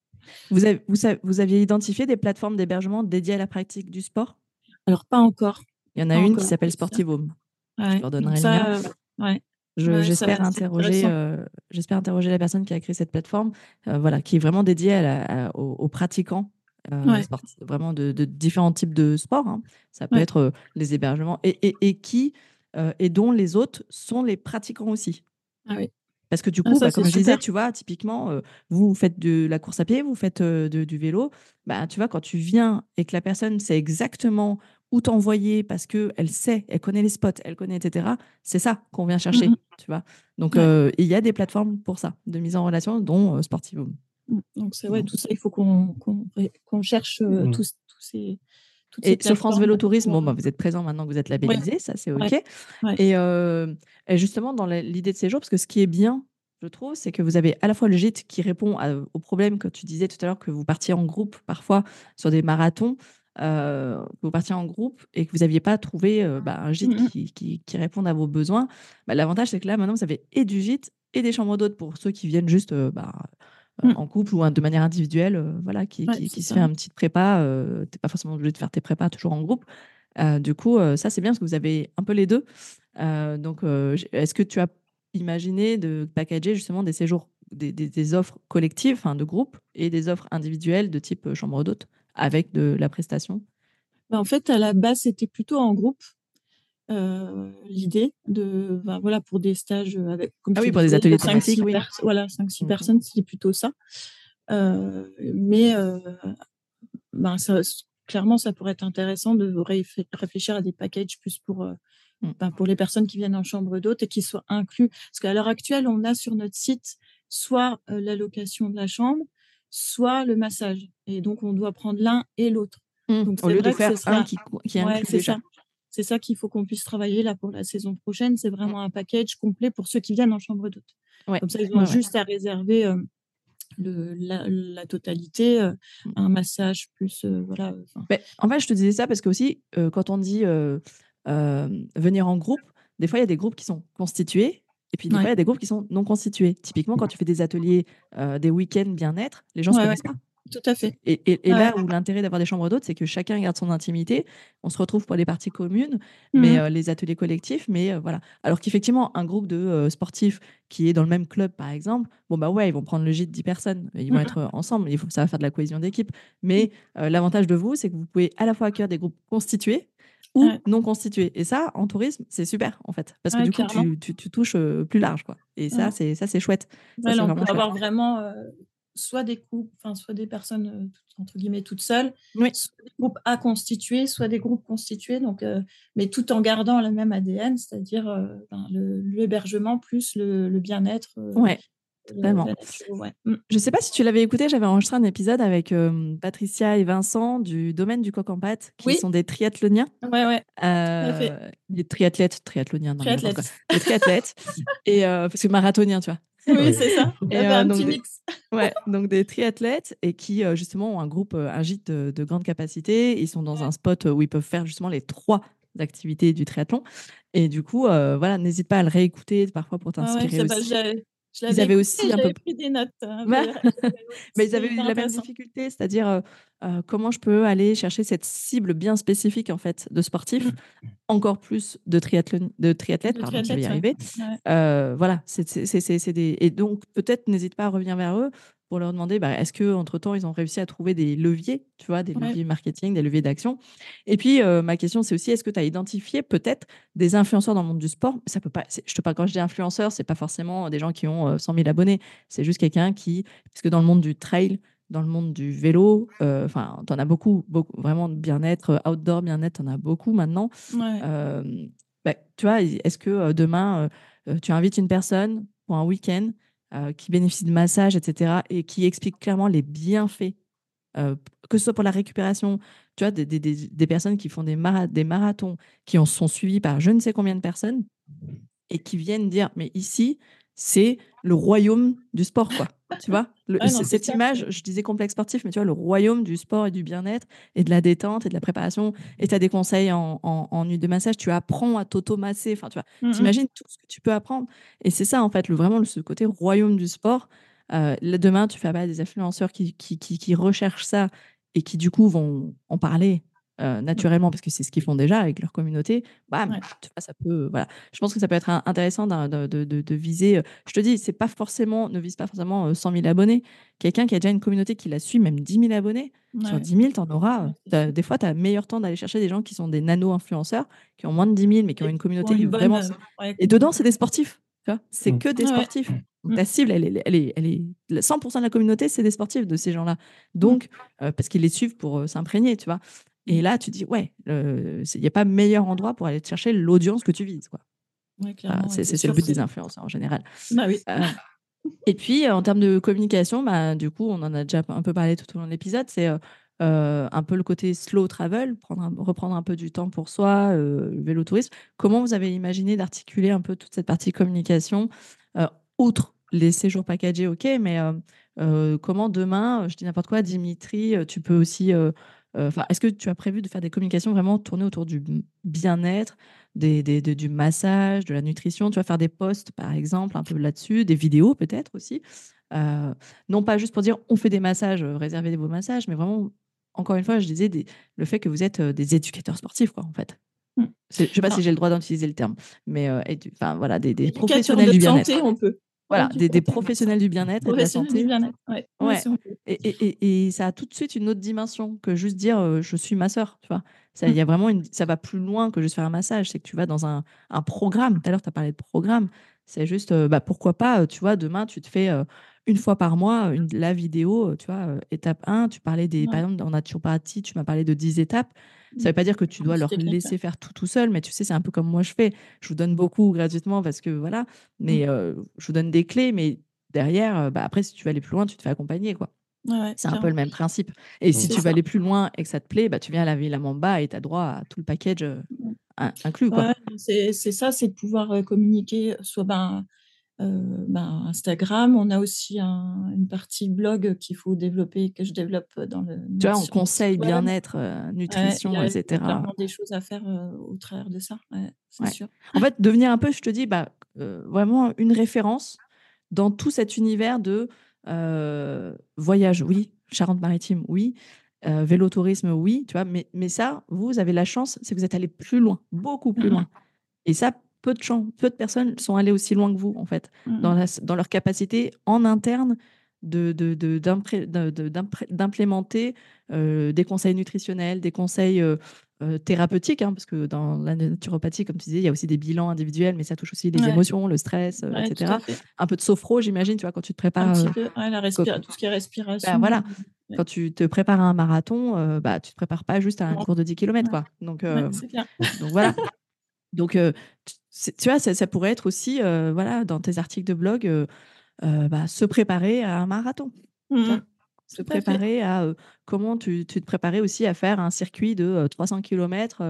Vous, avez, vous, aviez identifié des plateformes d'hébergement dédiées à la pratique du sport? Alors, pas encore. Il y en a une qui s'appelle Sportivome. Je leur donnerai le lien. J'espère interroger, euh, j'espère interroger la personne qui a créé cette plateforme, euh, voilà, qui est vraiment dédiée aux, pratiquants, euh, vraiment de, différents types de sports. Hein. Ça peut être les hébergements et, et qui et dont les autres sont les pratiquants aussi. Ah oui. Parce que du ah, coup, bah, comme je disais, tu vois, typiquement, vous faites de la course à pied, vous faites du vélo. Bah, tu vois, quand tu viens et que la personne sait exactement ou t'envoyer parce qu'elle sait, elle connaît les spots, elle connaît, etc. C'est ça qu'on vient chercher, Mhm. tu vois. Donc, Ouais. euh, il y a des plateformes pour ça, de mise en relation, dont euh, Sportivum. Mm. Donc, c'est ouais, tout ça, il faut qu'on qu'on qu'on cherche euh, Mm. tous, tous ces. toutes ces Et sur France plateformes Vélo Tourisme, bon, bah, vous êtes présent maintenant que vous êtes labellisé, ça c'est OK. Ouais. Ouais. Et, euh, et justement, dans l'idée de séjour, parce que ce qui est bien, je trouve, c'est que vous avez à la fois le gîte qui répond à- au problème que tu disais tout à l'heure, que vous partiez en groupe parfois sur des marathons, euh, que vous partiez en groupe et que vous n'aviez pas trouvé euh, bah, un gîte Mhm. qui, qui, qui réponde à vos besoins. Bah, L'avantage, c'est que là, maintenant, vous avez et du gîte et des chambres d'hôtes pour ceux qui viennent juste euh, bah, euh, Mm. en couple ou de manière individuelle, voilà, qui, Ouais, se ça. fait un petit prépa. tu n'es pas forcément obligé de faire tes prépas toujours en groupe. Du coup, ça, c'est bien parce que vous avez un peu les deux. Donc, est-ce que tu as imaginé de packager justement des séjours, des, des- des offres collectives, de groupe, et des offres individuelles de type chambre d'hôte avec de la prestation? Bah, en fait, à la base, c'était plutôt en groupe. euh, L'idée de, ben, voilà, pour des stages avec, comme Ah oui, pour des ateliers de voilà, 5-6 Mhm. personnes, c'était plutôt ça. Euh, mais euh, ben, ça, clairement, ça pourrait être intéressant de réf- réfléchir à des packages plus pour, euh, ben, pour les personnes qui viennent en chambre d'hôte et qui soient inclus. Parce qu'à l'heure actuelle, on a sur notre site soit euh, la location de la chambre, soit le massage. Et donc, on doit prendre l'un et l'autre. Donc, Au c'est lieu de que faire un qui, qui Ouais, inclut c'est déjà. ça. C'est ça qu'il faut qu'on puisse travailler là pour la saison prochaine. C'est vraiment un package complet pour ceux qui viennent en chambre d'hôte. Ouais. Comme ça, ils ont Ouais, juste à réserver euh, le, la, la totalité, euh, un massage plus euh, voilà. Mais en fait, je te disais ça parce que aussi, quand on dit venir en groupe, des fois, il y a des groupes qui sont constitués et puis des fois, il y a des groupes qui sont non constitués. Typiquement, quand tu fais des ateliers, euh, des week-ends bien-être, les gens ne se connaissent pas. tout à fait. Et, et- et Ouais. là où l'intérêt d'avoir des chambres d'hôtes, c'est que chacun garde son intimité. On se retrouve pour les parties communes, mais Mhm. euh, les ateliers collectifs, mais euh, voilà. Alors qu'effectivement, un groupe de euh, sportifs qui est dans le même club, par exemple, bon bah ouais, ils vont prendre le gîte 10 personnes, ils vont Mhm. être ensemble, il faut, ça va faire de la cohésion d'équipe. Mais euh, l'avantage de vous, c'est que vous pouvez à la fois accueillir des groupes constitués ou Ouais. non constitués. Et ça, en tourisme, c'est super en fait, parce que Ouais, du coup, tu, tu- tu touches euh, plus large, quoi. Et ça, c'est ça, c'est chouette. Ça, là, on peut chouette. avoir vraiment euh, soit des couples, soit des personnes euh, toutes- entre guillemets toutes seules, Oui. soit des groupes à constituer, soit des groupes constitués. Donc, euh, mais tout en gardant le même ADN, c'est-à-dire ben, l'hébergement plus le, le bien-être. Ouais, le- totalement. la nature, ouais. Mm. Je sais pas si tu l'avais écouté, j'avais enregistré un épisode avec euh, Patricia et Vincent du domaine du coq en pâte, qui Oui. sont des triathloniens. Ouais, ouais. Euh, des triathlètes, triathloniens, non, Triathlètes. Des triathlètes. <laughs> et, euh, parce que marathonien, tu vois. Oui, c'est ça. Y Et, euh, un donc petit des- mix. <laughs> Ouais, donc des triathlètes et qui euh, justement ont un groupe, euh, un gîte de, de grande capacité. Ils sont dans Ouais. un spot où ils peuvent faire justement les trois activités du triathlon. Et du coup, euh, voilà, n'hésite pas à le réécouter parfois pour t'inspirer aussi. Je Ils avaient aussi un peu- pris des notes. hein, <laughs> j'avais- Mais ils avaient eu la même difficulté, c'est-à-dire euh, euh, comment je peux aller chercher cette cible bien spécifique en fait de sportifs, encore plus de, triathlon, de triathlètes, De pardon, je vais y arriver. Ouais. Euh, voilà, c'est des... Et donc, peut-être n'hésite pas à revenir vers eux pour leur demander bah, est-ce qu'entre-temps, ils ont réussi à trouver des leviers, tu vois, des Ouais. leviers marketing, des leviers d'action? Et puis, euh, ma question, c'est aussi est-ce que tu as identifié peut-être des influenceurs dans le monde du sport? Ça peut pas, je te parle, Quand je dis influenceur, c'est pas forcément des gens qui ont euh, 100 000 abonnés, c'est juste quelqu'un qui, parce que dans le monde du trail, dans le monde du vélo, euh, enfin, tu en as beaucoup, beaucoup, vraiment de bien-être, euh, outdoor bien-être, tu en as beaucoup maintenant. Ouais. Euh, bah, tu vois, est-ce que euh, demain, euh, euh, tu invites une personne pour un week-end euh, qui bénéficie de massage, etc., et qui explique clairement les bienfaits, euh, que ce soit pour la récupération, tu vois, des, personnes qui font des, mara- des marathons, qui en sont suivis par je ne sais combien de personnes, et qui viennent dire, mais ici, c'est le royaume du sport, quoi. Tu vois, Le- non, cette image, je disais complexe sportif, mais tu vois, le royaume du sport et du bien-être et de la détente et de la préparation. Et tu as des conseils en, en, en huile de massage, tu apprends à t'automasser. Enfin, tu vois, Mm, mm. t'imagines tout ce que tu peux apprendre. Et c'est ça, en fait, le, vraiment le- ce côté royaume du sport. Euh, là, demain, tu fais appel à des influenceurs qui, qui, qui, qui recherchent ça et qui, du coup, vont en parler euh, naturellement parce que c'est ce qu'ils font déjà avec leur communauté. Ouais. vois, ça peut. Voilà. Je pense que ça peut être un- intéressant de, de, de- de viser. euh, Je te dis, c'est pas forcément, ne vise pas forcément euh, 100 000 abonnés. Quelqu'un qui a déjà une communauté qui la suit, même 10 000 abonnés, sur Ouais. 10 000, tu en auras. Euh. Des fois, tu as meilleur temps d'aller chercher des gens qui sont des nano-influenceurs, qui ont moins de 10 000, mais qui ont une communauté une vraiment. euh, Et dedans, c'est des sportifs. C'est Mm. que des sportifs. Donc, Mm. ta cible, elle est, elle est, elle est, 100% de la communauté, c'est des sportifs de ces gens-là. Donc, euh, parce qu'ils les suivent pour euh, s'imprégner, tu vois. Et là, tu dis, ouais, il n'y a pas meilleur endroit pour aller chercher l'audience que tu vises. Quoi. c'est le but des influenceurs en général. Bah oui. Euh, et puis, en termes de communication, bah, du coup, on en a déjà un peu parlé tout au long de l'épisode, c'est euh, un peu le côté slow travel, prendre reprendre un peu du temps pour soi, euh, vélo tourisme. Comment vous avez imaginé d'articuler un peu toute cette partie communication, euh, outre les séjours packagés, ok, mais comment demain, je dis n'importe quoi, Dimitri, tu peux aussi est-ce que tu as prévu de faire des communications vraiment tournées autour du bien-être, des, du massage, de la nutrition Tu vas faire des posts, par exemple, un peu là-dessus, des vidéos peut-être aussi. non pas juste pour dire on fait des massages, réservez vos massages, mais vraiment encore une fois, je disais le fait que vous êtes des éducateurs sportifs, quoi, en fait. Mmh. Je ne sais pas si j'ai le droit d'utiliser le terme, mais enfin voilà, des, professionnels du bien-être. on peut. Voilà, des, professionnels du bien-être et de la santé. ouais. ouais. Et, et, et, ça a tout de suite une autre dimension que juste dire je suis masseur, tu vois. Ça, y a vraiment une, ça va plus loin que juste faire un massage. C'est que tu vas dans un, un programme. Tout à l'heure, tu as parlé de programme. C'est juste, bah, pourquoi pas, tu vois, demain, tu te fais une fois par mois, une, la vidéo, tu vois, étape 1, tu parlais des, par exemple, en naturopathie, tu m'as parlé de 10 étapes. Ça ne veut pas dire que tu dois leur laisser faire tout tout seul, mais tu sais, c'est un peu comme moi je fais. Je vous donne beaucoup gratuitement parce que voilà, mais mmh. je vous donne des clés, mais derrière, bah, après, si tu veux aller plus loin, tu te fais accompagner, quoi. c'est un peu le même principe. Et si tu veux aller plus loin et que ça te plaît, bah, tu viens à la Villa Mamba et tu as droit à tout le package mmh. inclus. Quoi. c'est ça, c'est de pouvoir communiquer soit ben, euh, ben, Instagram. On a aussi une partie blog qu'il faut développer, que je développe dans le. Tu vois, on conseille bien-être, euh, nutrition, etc. Il y a clairement des choses à faire euh, au travers de ça, c'est sûr. En fait, devenir un peu, je te dis, bah, vraiment une référence dans tout cet univers de voyage, oui, Charente-Maritime, oui, vélo tourisme, oui, tu vois, mais, mais ça, vous avez la chance, c'est que vous êtes allé plus loin, beaucoup plus mmh loin. Et ça, peu de gens, peu de personnes sont allées aussi loin que vous, en fait, mmh dans, dans leur capacité en interne de, d'implémenter euh, des conseils nutritionnels, des conseils euh, euh, thérapeutiques, hein, parce que dans la naturopathie, comme tu disais, il y a aussi des bilans individuels, mais ça touche aussi les émotions, le stress, etc. Un peu de sophro, j'imagine, tu vois, quand tu te prépares. Un petit peu, la tout ce qui est respiration. Bah, voilà. Quand tu te prépares à un marathon, bah, tu ne te prépares pas juste à un cours de 10 km. Quoi. Donc, donc voilà. Donc, tu vois, ça, pourrait être aussi, voilà, dans tes articles de blog, bah, se préparer à un marathon. Mmh se préparer à comment tu, te préparais aussi à faire un circuit de 300 km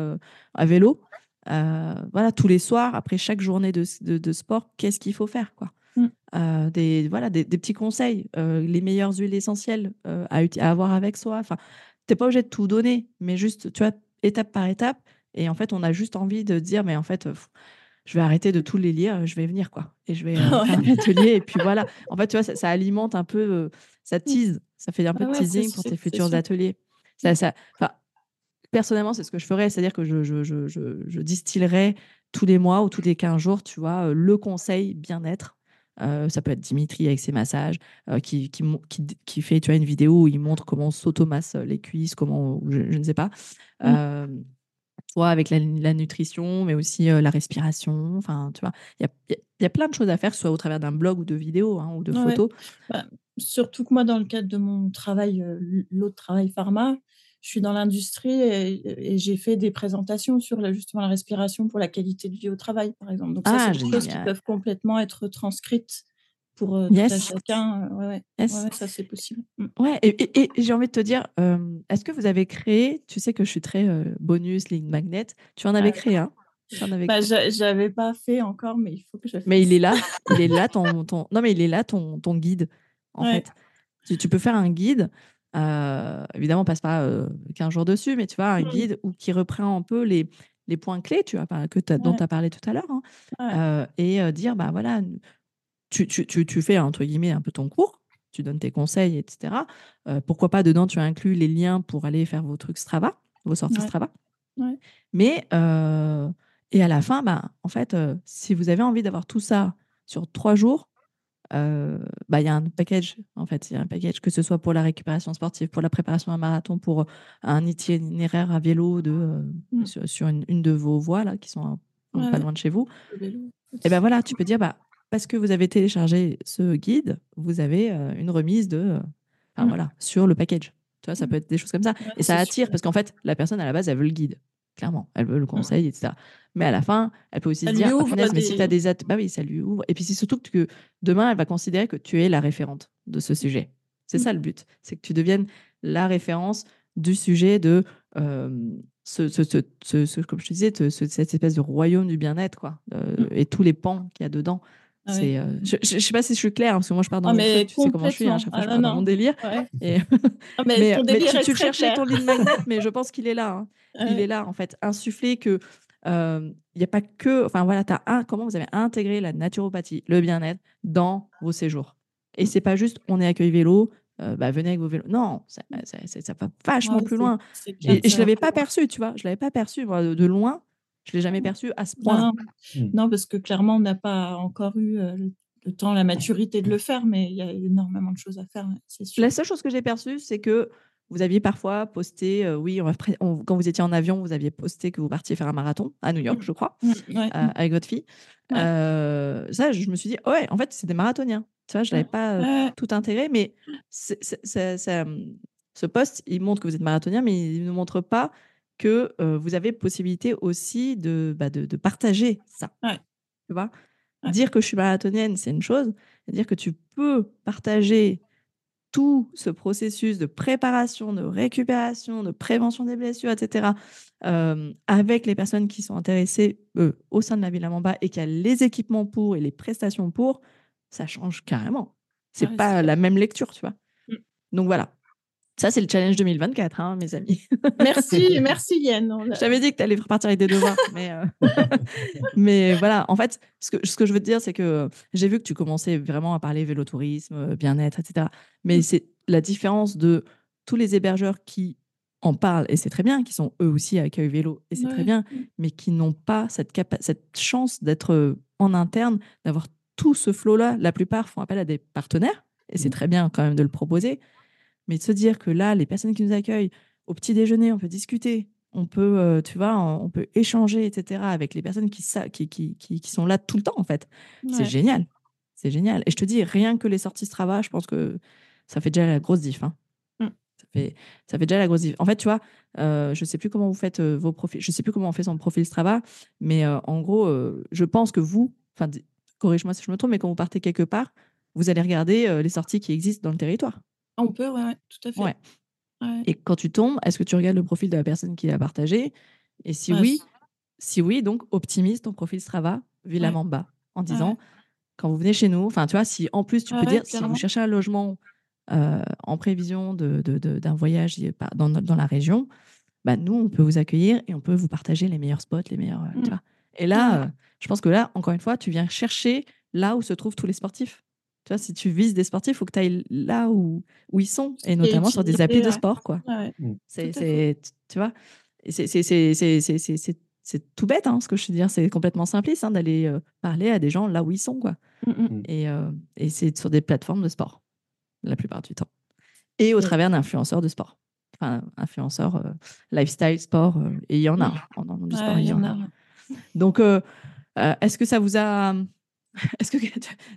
à vélo. voilà, tous les soirs, après chaque journée de, sport, qu'est-ce qu'il faut faire quoi? Mmh. des, voilà, des, petits conseils, les meilleures huiles essentielles à, à, avoir avec soi. Enfin, tu n'es pas obligé de tout donner, mais juste, tu vois, étape par étape. Et en fait, on a juste envie de dire, mais en fait, je vais arrêter de tous les lire, je vais venir, quoi. Et je vais euh, <laughs> faire un atelier. Et puis voilà. En fait, tu vois, ça, alimente un peu, euh, ça mmh. tease, ça fait un peu de teasing pour tes futurs ateliers. Ça, ça, personnellement, c'est ce que je ferais, c'est-à-dire que je, je, je, je, distillerais tous les mois ou tous les 15 jours, tu vois, euh, le conseil bien-être. ça peut être Dimitri avec ses massages, qui, qui, qui, fait tu vois, une vidéo où il montre comment on s'automasse les cuisses, comment, je, ne sais pas. Mmh soit avec la, nutrition, mais aussi la respiration. Enfin, tu vois, il y a, y a, plein de choses à faire, soit au travers d'un blog ou de vidéos hein, ou de photos. Bah, surtout que moi, dans le cadre de mon travail, l'autre travail pharma, je suis dans l'industrie et, j'ai fait des présentations sur la, justement la respiration pour la qualité de vie au travaay, par exemple. Donc, ça, ah, c'est des choses qui peuvent complètement être transcrites pour euh, chacun. Ouais, ouais. ça, c'est possible. Mmh. Ouais, et, j'ai envie de te dire, est-ce que vous avez créé, tu sais que je suis très bonus, ligne magnet, tu en avais ah, créé un? <laughs> Bah, J'avais pas fait encore, mais il faut que je fasse. Mais il est là, <laughs> il est là ton, ton... Non, mais il est là ton, ton guide, en fait. Tu, tu, peux faire un guide. évidemment, on passe pas 15 jours dessus, mais tu vois, un mmh. guide où, qui reprend un peu les, les points clés tu vois, que dont tu as parlé tout à l'heure, hein, et dire, bah voilà, tu, tu, tu, fais, entre guillemets, un peu ton cours, tu donnes tes conseils, etc. Euh, pourquoi pas, dedans, tu inclus les liens pour aller faire vos trucs Strava, vos sorties Strava. Mais, euh, et à la fin, bah, en fait, euh, si vous avez envie d'avoir tout ça sur trois jours, bah, il y a un package, en fait, il y a un package, que ce soit pour la récupération sportive, pour la préparation à un marathon, pour un itinéraire à vélo de, mmh. sur, une, une, de vos voies, là, qui sont pas loin de chez vous. Et ben voilà, tu peux dire, bah, parce que vous avez téléchargé ce guide, vous avez une remise de, mmh. voilà, sur le package. Tu vois, ça peut être des choses comme ça. et ça attire parce qu'en fait, la personne à la base, elle veut le guide. Clairement, elle veut le conseil, etc. Mais à la fin, elle peut aussi se dire, oh, mais si tu as des bah oui, ça lui ouvre. Et puis c'est surtout que demain, elle va considérer que tu es la référente de ce sujet. C'est ça le but, c'est que tu deviennes la référence du sujet de ce, ce, ce, comme je te disais, cette espèce de royaume du bien-être, quoi, mmh. et tous les pans qu'il y a dedans. Ah c'est, je, ne sais pas si je suis claire, hein, parce que moi je pars dans ah, mon tu sais comment je suis, hein, chaque fois je ah, pars dans mon délire. <laughs> Et... mais, mais, tu, tu le cherchais ton lead magnet, mais je pense qu'il est là. Hein. <laughs> Il est là, en fait, insufflé que il n'y a pas que, enfin voilà, as un, comment vous avez intégré la naturopathie, le bien-être dans vos séjours. Et c'est pas juste on est accueil vélo, euh, bah, venez avec vos vélos. Non, ça, ça, ça va vachement plus loin. Et, je ne l'avais pas perçu, tu vois. Je ne l'avais pas perçu de, loin. Je ne l'ai jamais mmh. perçu à ce point. Mmh. Non, parce que clairement, on n'a pas encore eu euh, le, temps, la maturité de le faire, mais il y a énormément de choses à faire. La seule chose que j'ai perçue, c'est que vous aviez parfois posté, euh, oui, quand vous étiez en avion, vous aviez posté que vous partiez faire un marathon à New York, mmh. je crois, avec votre fille. ça, je me suis dit, ouais, en fait, c'est des marathoniens. Tu vois, je l'avais pas tout intégré, mais mmh, ce poste, il montre que vous êtes marathonien, mais il ne montre pas que vous avez possibilité aussi de, bah, de, partager ça. Tu vois? Dire que je suis marathonienne, c'est une chose. Dire que tu peux partager tout ce processus de préparation, de récupération, de prévention des blessures, etc., avec les personnes qui sont intéressées au sein de la Villa Mamba et qui a les équipements pour et les prestations pour, ça change carrément. C'est n'est pas la même lecture, tu vois? Mmh. Donc voilà. Ça, c'est le challenge 2024, hein, mes amis. <laughs> Merci, merci Yann. Je t'avais dit que tu allais repartir avec des devoirs. mais, euh, <laughs> mais voilà, en fait, ce que, ce que je veux te dire, c'est que j'ai vu que tu commençais vraiment à parler vélotourisme, euh, bien-être, etc. Mais mmh. c'est la différence de tous les hébergeurs qui en parlent, et c'est très bien, qui sont eux aussi à accueil vélo, et c'est très bien, mmh. mais qui n'ont pas cette, cette chance d'être euh, en interne, d'avoir tout ce flot-là, la plupart font appel à des partenaires, et c'est mmh. très bien quand même de le proposer, mais de se dire que là, les personnes qui nous accueillent, au petit déjeuner, on peut discuter, on peut, euh, tu vois, on peut échanger, etc., avec les personnes qui, qui, qui, qui, sont là tout le temps, en fait. C'est génial. C'est génial. Et je te dis, rien que les sorties Strava, je pense que ça fait déjà la grosse diff. Hein. Mmh. Ça, fait, ça fait déjà la grosse diff. En fait, tu vois, euh, je ne sais plus comment vous faites euh, vos profils, je ne sais plus comment on fait son profil Strava, mais en gros, je pense que vous, enfin, corrige-moi si je me trompe, mais quand vous partez quelque part, vous allez regarder les sorties qui existent dans le territoire. On peut, oui, tout à fait. Et quand tu tombes, est-ce que tu regardes le profil de la personne qui l'a partagé? Et si oui, si oui, donc optimise ton profil Strava Villa Mamba en disant quand vous venez chez nous, enfin tu vois, si en plus tu peux dire si vous cherchez un logement euh, en prévision d'un de, de, voyage dans, dans, la région, bah, nous on peut vous accueillir et on peut vous partager les meilleurs spots, les meilleurs. Euh, tu mmh. vois. Et là, je pense que là, encore une fois, tu viens chercher là où se trouvent tous les sportifs. Tu vois, si tu vises des sportifs, il faut que tu ailles là où, où ils sont, et notamment sur des applis de sport. Quoi. Mmh. C'est, tu vois, c'est tout bête, hein, ce que je veux dire. C'est complètement simpliste hein, d'aller euh, parler à des gens là où ils sont. Quoi. Mmh, mmh. Et, euh, et c'est sur des plateformes de sport, la plupart du temps. Et au travers d'influenceurs de sport. Enfin, influenceurs euh, lifestyle, sport. et il y en a. En, en, du sport, il y en a. Donc, euh, est-ce que ça vous a. <laughs> Est-ce que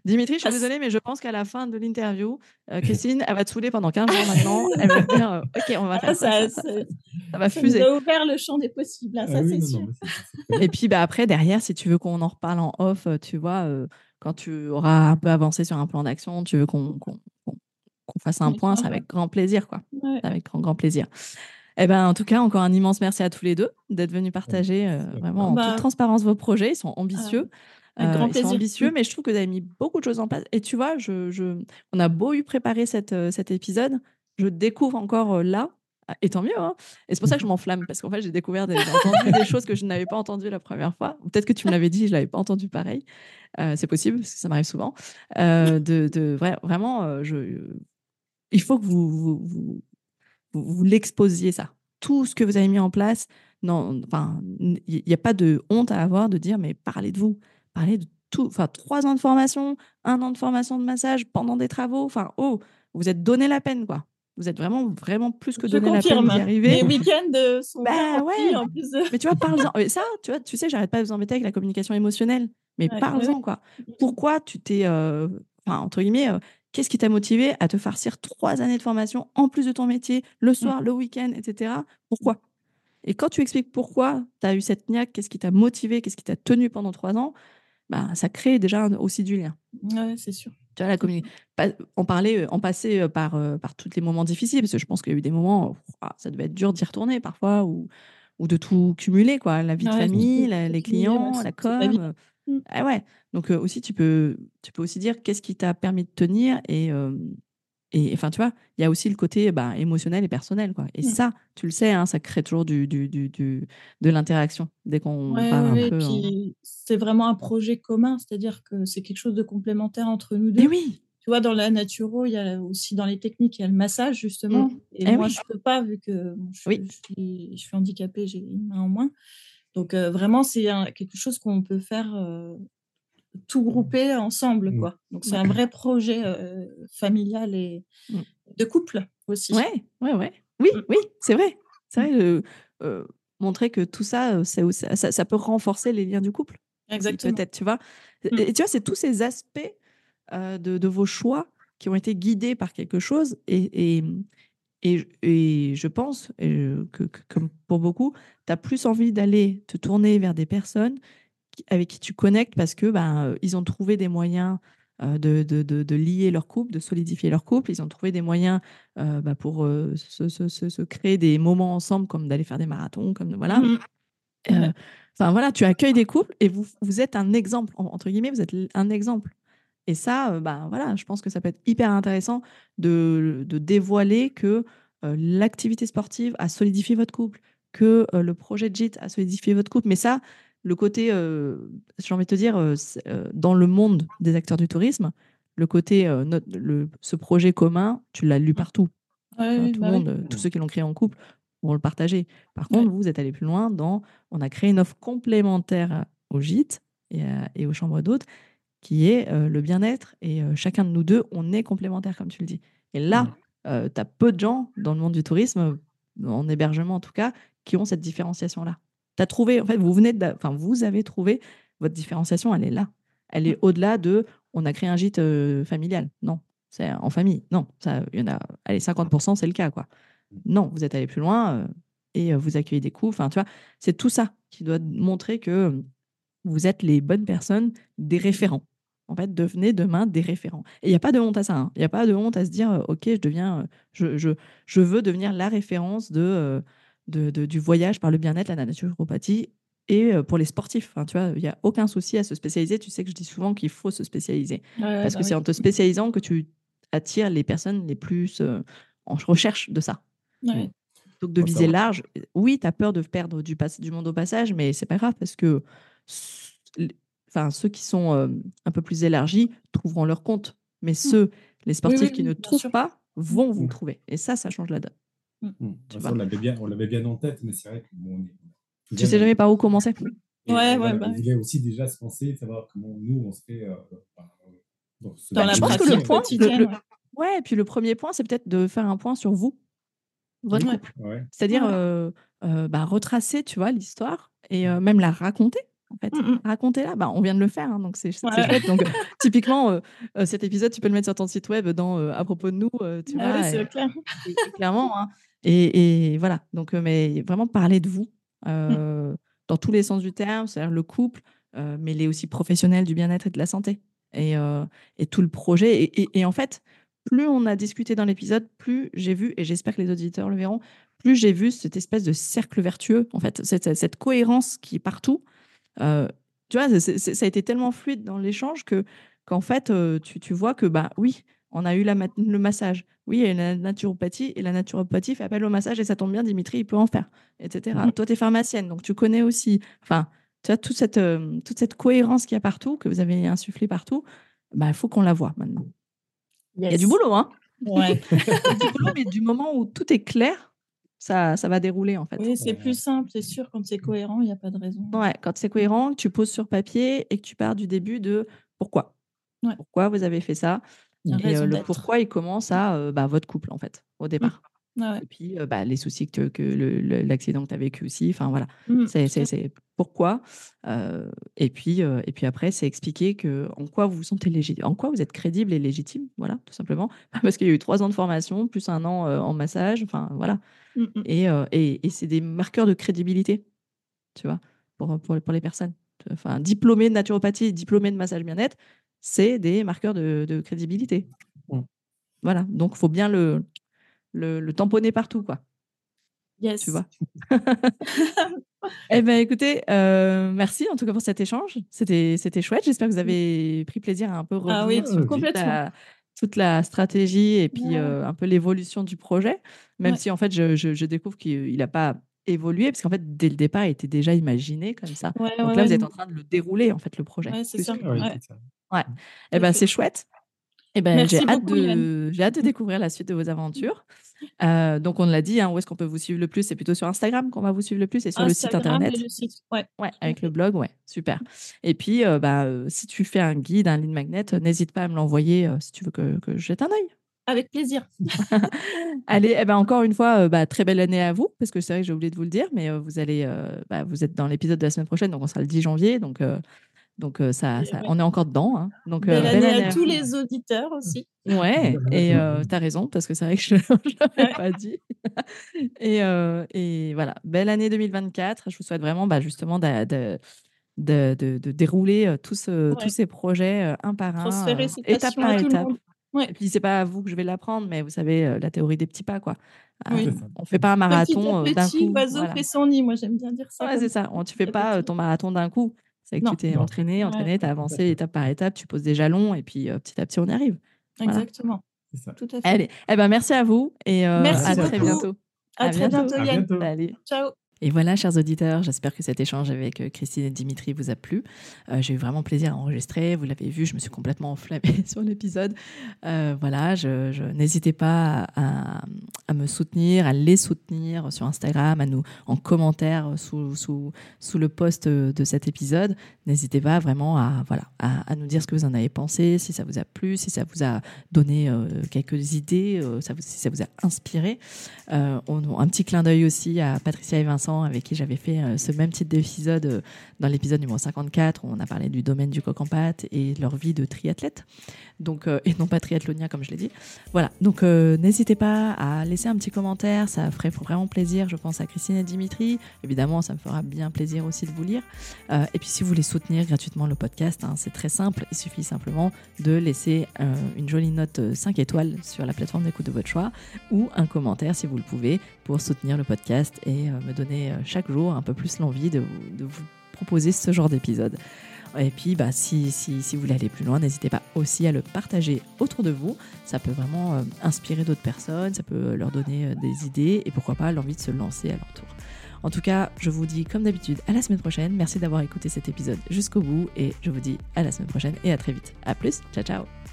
Dimitri, je suis désolée, mais je pense qu'à la fin de l'interview, euh, <laughs> Christine, elle va te saouler pendant 15 jours maintenant. Elle va dire euh, Ok, on va faire ça. Ça, va fuser. Ça a ouvert le champ des possibles, hein, ça ah c'est sûr. <laughs> Et puis bah, après, derrière, si tu veux qu'on en reparle en off, tu vois, quand tu auras un peu avancé sur un plan d'action, tu veux qu'on fasse un point, c'est avec grand plaisir, quoi. Avec grand, grand plaisir. Eh ben, en tout cas, encore un immense merci à tous les deux d'être venus partager euh, vraiment en bah toute transparence vos projets. Ils sont ambitieux. Euh, ils sont ambitieux, mais je trouve que vous avez mis beaucoup de choses en place. Et tu vois, je, je... on a beau eu préparer cette, euh, cet épisode, je découvre encore là, et tant mieux. Hein. Et c'est pour ça que je m'enflamme, parce qu'en fait, j'ai découvert des, entendu des choses que je n'avais pas entendues la première fois. Peut-être que tu me l'avais dit, je ne l'avais pas entendu pareil. c'est possible, parce que ça m'arrive souvent. de, de vraiment, je... il faut que vous, vous, vous, l'exposiez ça. Tout ce que vous avez mis en place, non, enfin, il n'y a pas de honte à avoir de dire, mais parlez de vous, parlez de tout. Enfin, trois ans de formation, un an de formation de massage pendant des travaux. Enfin, oh, vous êtes donné la peine, quoi. Vous êtes vraiment, vraiment plus que donné la peine d'y arriver. Les week-ends sont bah, ouais. en plus. Mais tu vois, parle-en. Ça, tu vois, tu sais, j'arrête pas de vous embêter avec la communication émotionnelle. Mais parle-en, quoi. Pourquoi tu t'es, euh, enfin, entre guillemets, euh, Qu'est-ce qui t'a motivé à te farcir trois années de formation en plus de ton métier, le soir, le week-end, etc. Pourquoi? Et quand tu expliques pourquoi tu as eu cette niaque, qu'est-ce qui t'a motivé, qu'est-ce qui t'a tenu pendant trois ans, bah, ça crée déjà aussi du lien. Oui, c'est sûr. Tu vois, la communication. En parler, en passer par, par tous les moments difficiles, parce que je pense qu'il y a eu des moments, où, ça devait être dur d'y retourner parfois, ou, ou de tout cumuler, quoi. La vie de famille, les clients, la com. Mmh. Ah ouais. Donc aussi, tu peux, tu peux aussi dire qu'est-ce qui t'a permis de tenir et, et enfin, tu vois, il y a aussi le côté bah, émotionnel et personnel, quoi. Et mmh. ça, tu le sais, hein, ça crée toujours du, du, du, de l'interaction dès qu'on parle un peu. C'est vraiment un projet commun, c'est-à-dire que c'est quelque chose de complémentaire entre nous deux. Et oui. Tu vois, dans la naturo, il y a aussi dans les techniques, il y a le massage, justement. Mmh. Et, eh moi, je ne peux pas, vu que je, je, suis, je, suis, handicapée, j'ai une main en moins. Donc vraiment, c'est quelque chose qu'on peut faire tout groupé ensemble, mmh. quoi. Donc c'est un vrai projet familial et mmh. de couple aussi. Ouais, ouais, ouais. Oui, mmh. oui, c'est vrai. C'est vrai. montrer que tout ça, ça, ça, peut renforcer les liens du couple. Exactement. Peut-être, tu vois. Et tu vois, c'est tous ces aspects de, de, vos choix qui ont été guidés par quelque chose et, et, et, je pense que, comme pour beaucoup, tu as plus envie d'aller te tourner vers des personnes avec qui tu connectes parce que ben, euh, ils ont trouvé des moyens euh, de, de, de, lier leur couple, de solidifier leur couple. Ils ont trouvé des moyens euh, bah, pour se, se, se, créer des moments ensemble, comme d'aller faire des marathons, comme voilà. Mmh enfin voilà, tu accueilles des couples et vous, vous êtes un exemple entre guillemets, vous êtes un exemple. Et ça, bah, voilà, je pense que ça peut être hyper intéressant de, de dévoiler que l'activité sportive a solidifié votre couple, que le projet de JIT a solidifié votre couple. Mais ça, le côté, j'ai envie de te dire, dans le monde des acteurs du tourisme, le côté, le, ce projet commun, tu l'as lu mmh. partout. tout le bah monde, tous ceux qui l'ont créé en couple vont le partager. Par contre, vous êtes allé plus loin dans, on a créé une offre complémentaire au gîte et, et aux chambres d'hôtes qui est le bien-être. Et chacun de nous deux, on est complémentaires, comme tu le dis. Et là, mmh. tu as peu de gens dans le monde du tourisme, en hébergement en tout cas, qui ont cette différenciation-là. As trouvé, en fait, vous venez enfin, vous avez trouvé votre différenciation, elle est là. Elle est mmh. au-delà de on a créé un gîte familial. Non, c'est en famille. Non, ça, il y en a, allez, 50%, c'est le cas, quoi. Mmh. Non, vous êtes allé plus loin et vous accueillez des coups. Enfin, tu vois, c'est tout ça qui doit montrer que vous êtes les bonnes personnes, des référents en fait, devenez demain des référents. Et il n'y a pas de honte à ça. Hein. Il n'y a pas de honte à se dire, OK, je deviens, je, je, je veux devenir la référence de, de, du voyage par le bien-être, la naturopathie et pour les sportifs. Enfin, tu vois, il n'y a aucun souci à se spécialiser. Tu sais que je dis souvent qu'il faut se spécialiser. parce que bah c'est en te spécialisant que tu attires les personnes les plus en recherche de ça. Donc de viser large, oui, tu as peur de perdre du, du monde au passage, mais c'est pas grave parce que enfin, ceux qui sont un peu plus élargis trouveront leur compte. Mais mmh. ceux, les sportifs qui ne trouvent pas, vont vous mmh. trouver. Et ça, ça change la donne. Mmh. on l'avait bien, on l'avait bien en tête, mais c'est vrai que bon, tu sais jamais par où commencer. ouais, ouais, bah. Il y a aussi déjà se penser, savoir comment nous on se fait. Euh, dans, bah, je pense que le point, ouais, et puis le premier point, c'est peut-être de faire un point sur vous, votre couple. C'est-à-dire euh, euh, bah, retracer, tu vois, l'histoire et même la raconter en fait. Mmh Racontez-la. Bah, on vient de le faire, hein, donc c'est chouette. Donc, typiquement, euh, euh, cet épisode, tu peux le mettre sur ton site web dans euh, à propos de nous. tu ah vois, c'est clair. clairement. Hein. Et, et, voilà. Donc, mais vraiment parler de vous mmh. dans tous les sens du terme, c'est-à-dire le couple, mais les aussi professionnels du bien-être et de la santé. Et, et tout le projet. Et, et, en fait, plus on a discuté dans l'épisode, plus j'ai vu, et j'espère que les auditeurs le verront, plus j'ai vu cette espèce de cercle vertueux, en fait, cette, cette cohérence qui est partout euh, tu vois, ça a été tellement fluide dans l'échange que qu'en fait, euh, tu, tu, vois que bah oui, on a eu la, le massage. Oui, il y a la naturopathie et la naturopathie fait appel au massage et ça tombe bien, Dimitri, il peut en faire, etc. Mmh. Toi, tu es pharmacienne, donc tu connais aussi. Enfin, tu vois, toute cette, euh, toute cette cohérence qu'il y a partout, que vous avez insufflé partout, bah, il faut qu'on la voit maintenant. Il y a du boulot, hein ouais. <laughs> du boulot, mais du moment où tout est clair, ça, ça va dérouler en fait. Oui, c'est plus simple, c'est sûr, quand c'est cohérent, il n'y a pas de raison. Ouais, quand c'est cohérent, que tu poses sur papier et que tu pars du début de pourquoi? Pourquoi vous avez fait ça? Et le pourquoi, il commence à bah, votre couple en fait, au mmh. départ. Et puis, euh, bah, les soucis que, l'accident que tu as vécu aussi. Enfin, voilà. Mm, C'est, pourquoi. euh, et, puis, euh, et puis après, c'est expliquer que, en quoi vous vous sentez légitime, en quoi vous êtes crédible et légitime. Voilà, tout simplement. <laughs> Parce qu'il y a eu trois ans de formation, plus un an euh, en massage. Enfin, voilà. Mm, mm. Et, euh, et, et c'est des marqueurs de crédibilité, tu vois, pour, pour, pour les personnes. Enfin, diplômé de naturopathie, diplômé de massage bien-être, c'est des marqueurs de, de crédibilité. Mm. Voilà, donc il faut bien le, le, le tamponner partout, quoi, Yes. tu vois? <laughs> eh bien, écoutez, euh, merci en tout cas pour cet échange. C'était, c'était chouette. J'espère que vous avez pris plaisir à un peu revenir Ah oui, sur toute la, toute la stratégie et puis Ouais. euh, un peu l'évolution du projet, même Ouais. si en fait, je, je- je découvre qu'il n'a pas évolué, parce qu'en fait, dès le départ, il était déjà imaginé comme ça. Ouais, Donc ouais, là, ouais, vous êtes en train de le dérouler, en fait, le projet. Ouais, c'est plus ça. que- Ah c'est ça. Ouais. Eh ben, c'est chouette. Eh ben, j'ai hâte de, hâte découvrir la suite de vos aventures. Euh, donc, on l'a dit, hein, où est-ce qu'on peut vous suivre le plus? C'est plutôt sur Instagram qu'on va vous suivre le plus et sur le site internet. et le site. Ouais. Ouais, avec le blog, ouais, super. Et puis, euh, bah, euh, si tu fais un guide, un lead magnet, n'hésite pas à me l'envoyer si tu veux que, que je jette un œil. Avec plaisir. <laughs> Allez, eh ben, encore une fois, euh, bah, très belle année à vous, parce que c'est vrai que j'ai oublié de vous le dire, mais euh, vous allez, euh, bah, vous êtes dans l'épisode de la semaine prochaine, donc on sera le 10 janvier, donc, donc euh, ça, ça- on est encore dedans. hein. Donc, euh, Belle année à tous les auditeurs aussi. Ouais, <laughs> et euh, t'as raison, parce que c'est vrai que je <laughs> ne l'avais pas dit. <laughs> et, euh, et voilà, belle année 2024. Je vous souhaite vraiment bah, justement de, de, de, de- de dérouler tous, Ouais. tous ces projets un par un, Transférer euh, cette étape par étape. Ouais. Et puis, c'est pas à vous que je vais l'apprendre, mais vous savez, la théorie des petits pas, quoi. Euh, Oui. On fait pas un marathon petit d'un petit, coup. oiseau voilà. fait son nid. Moi, j'aime bien dire ça. Ouais, c'est ça. On- Tu fais petit pas petit. ton marathon d'un coup. C'est que Non. tu t'es entraîné, entraîné, Ouais. tu as avancé étape par étape, tu poses des jalons et puis euh, petit à petit, on y arrive. Voilà. Exactement. C'est ça. Tout à fait. Allez, eh ben, merci à vous et euh, Merci à très bientôt. À, à très bientôt. bientôt, À Yann. bientôt. Salut. Ciao. Et voilà, chers auditeurs, j'espère que cet échange avec euh, Christine et Dimitri vous a plu. Euh, J'ai eu vraiment plaisir à enregistrer. Vous l'avez vu, je me suis complètement enflammée <laughs> sur l'épisode. Euh, voilà, n'hésitez pas à, me soutenir, à les soutenir sur Instagram, à nous en commentaire sous, le post de cet épisode. N'hésitez pas vraiment à, nous dire ce que vous en avez pensé, si ça vous a plu, si ça vous a donné quelques idées, si ça vous a inspiré. Un petit clin d'œil aussi à Patricia et Vincent, avec qui j'avais fait euh, ce même type d'épisode euh, dans l'épisode numéro 54, où on a parlé du domaine du coq en pâte et leur vie de triathlète, donc, euh, et non pas triathlonien comme je l'ai dit. Voilà, donc n'hésitez pas à laisser un petit commentaire, ça ferait vraiment plaisir, je pense, à Christine et Dimitri. Évidemment, ça me fera bien plaisir aussi de vous lire. Et puis si vous voulez soutenir gratuitement le podcast, hein, c'est très simple, il suffit simplement de laisser une jolie note euh, 5 étoiles sur la plateforme d'écoute de votre choix ou un commentaire si vous le pouvez pour soutenir le podcast et euh, me donner euh, chaque jour un peu plus l'envie de, vous- proposer ce genre d'épisode. Et puis, bah, si, si, si vous voulez aller plus loin, n'hésitez pas aussi à le partager autour de vous. Ça peut vraiment euh, inspirer d'autres personnes, ça peut leur donner des idées et pourquoi pas l'envie de se lancer à leur tour. En tout cas, je vous dis comme d'habitude à la semaine prochaine. Merci d'avoir écouté cet épisode jusqu'au bout et je vous dis à la semaine prochaine et à très vite. À plus, ciao ciao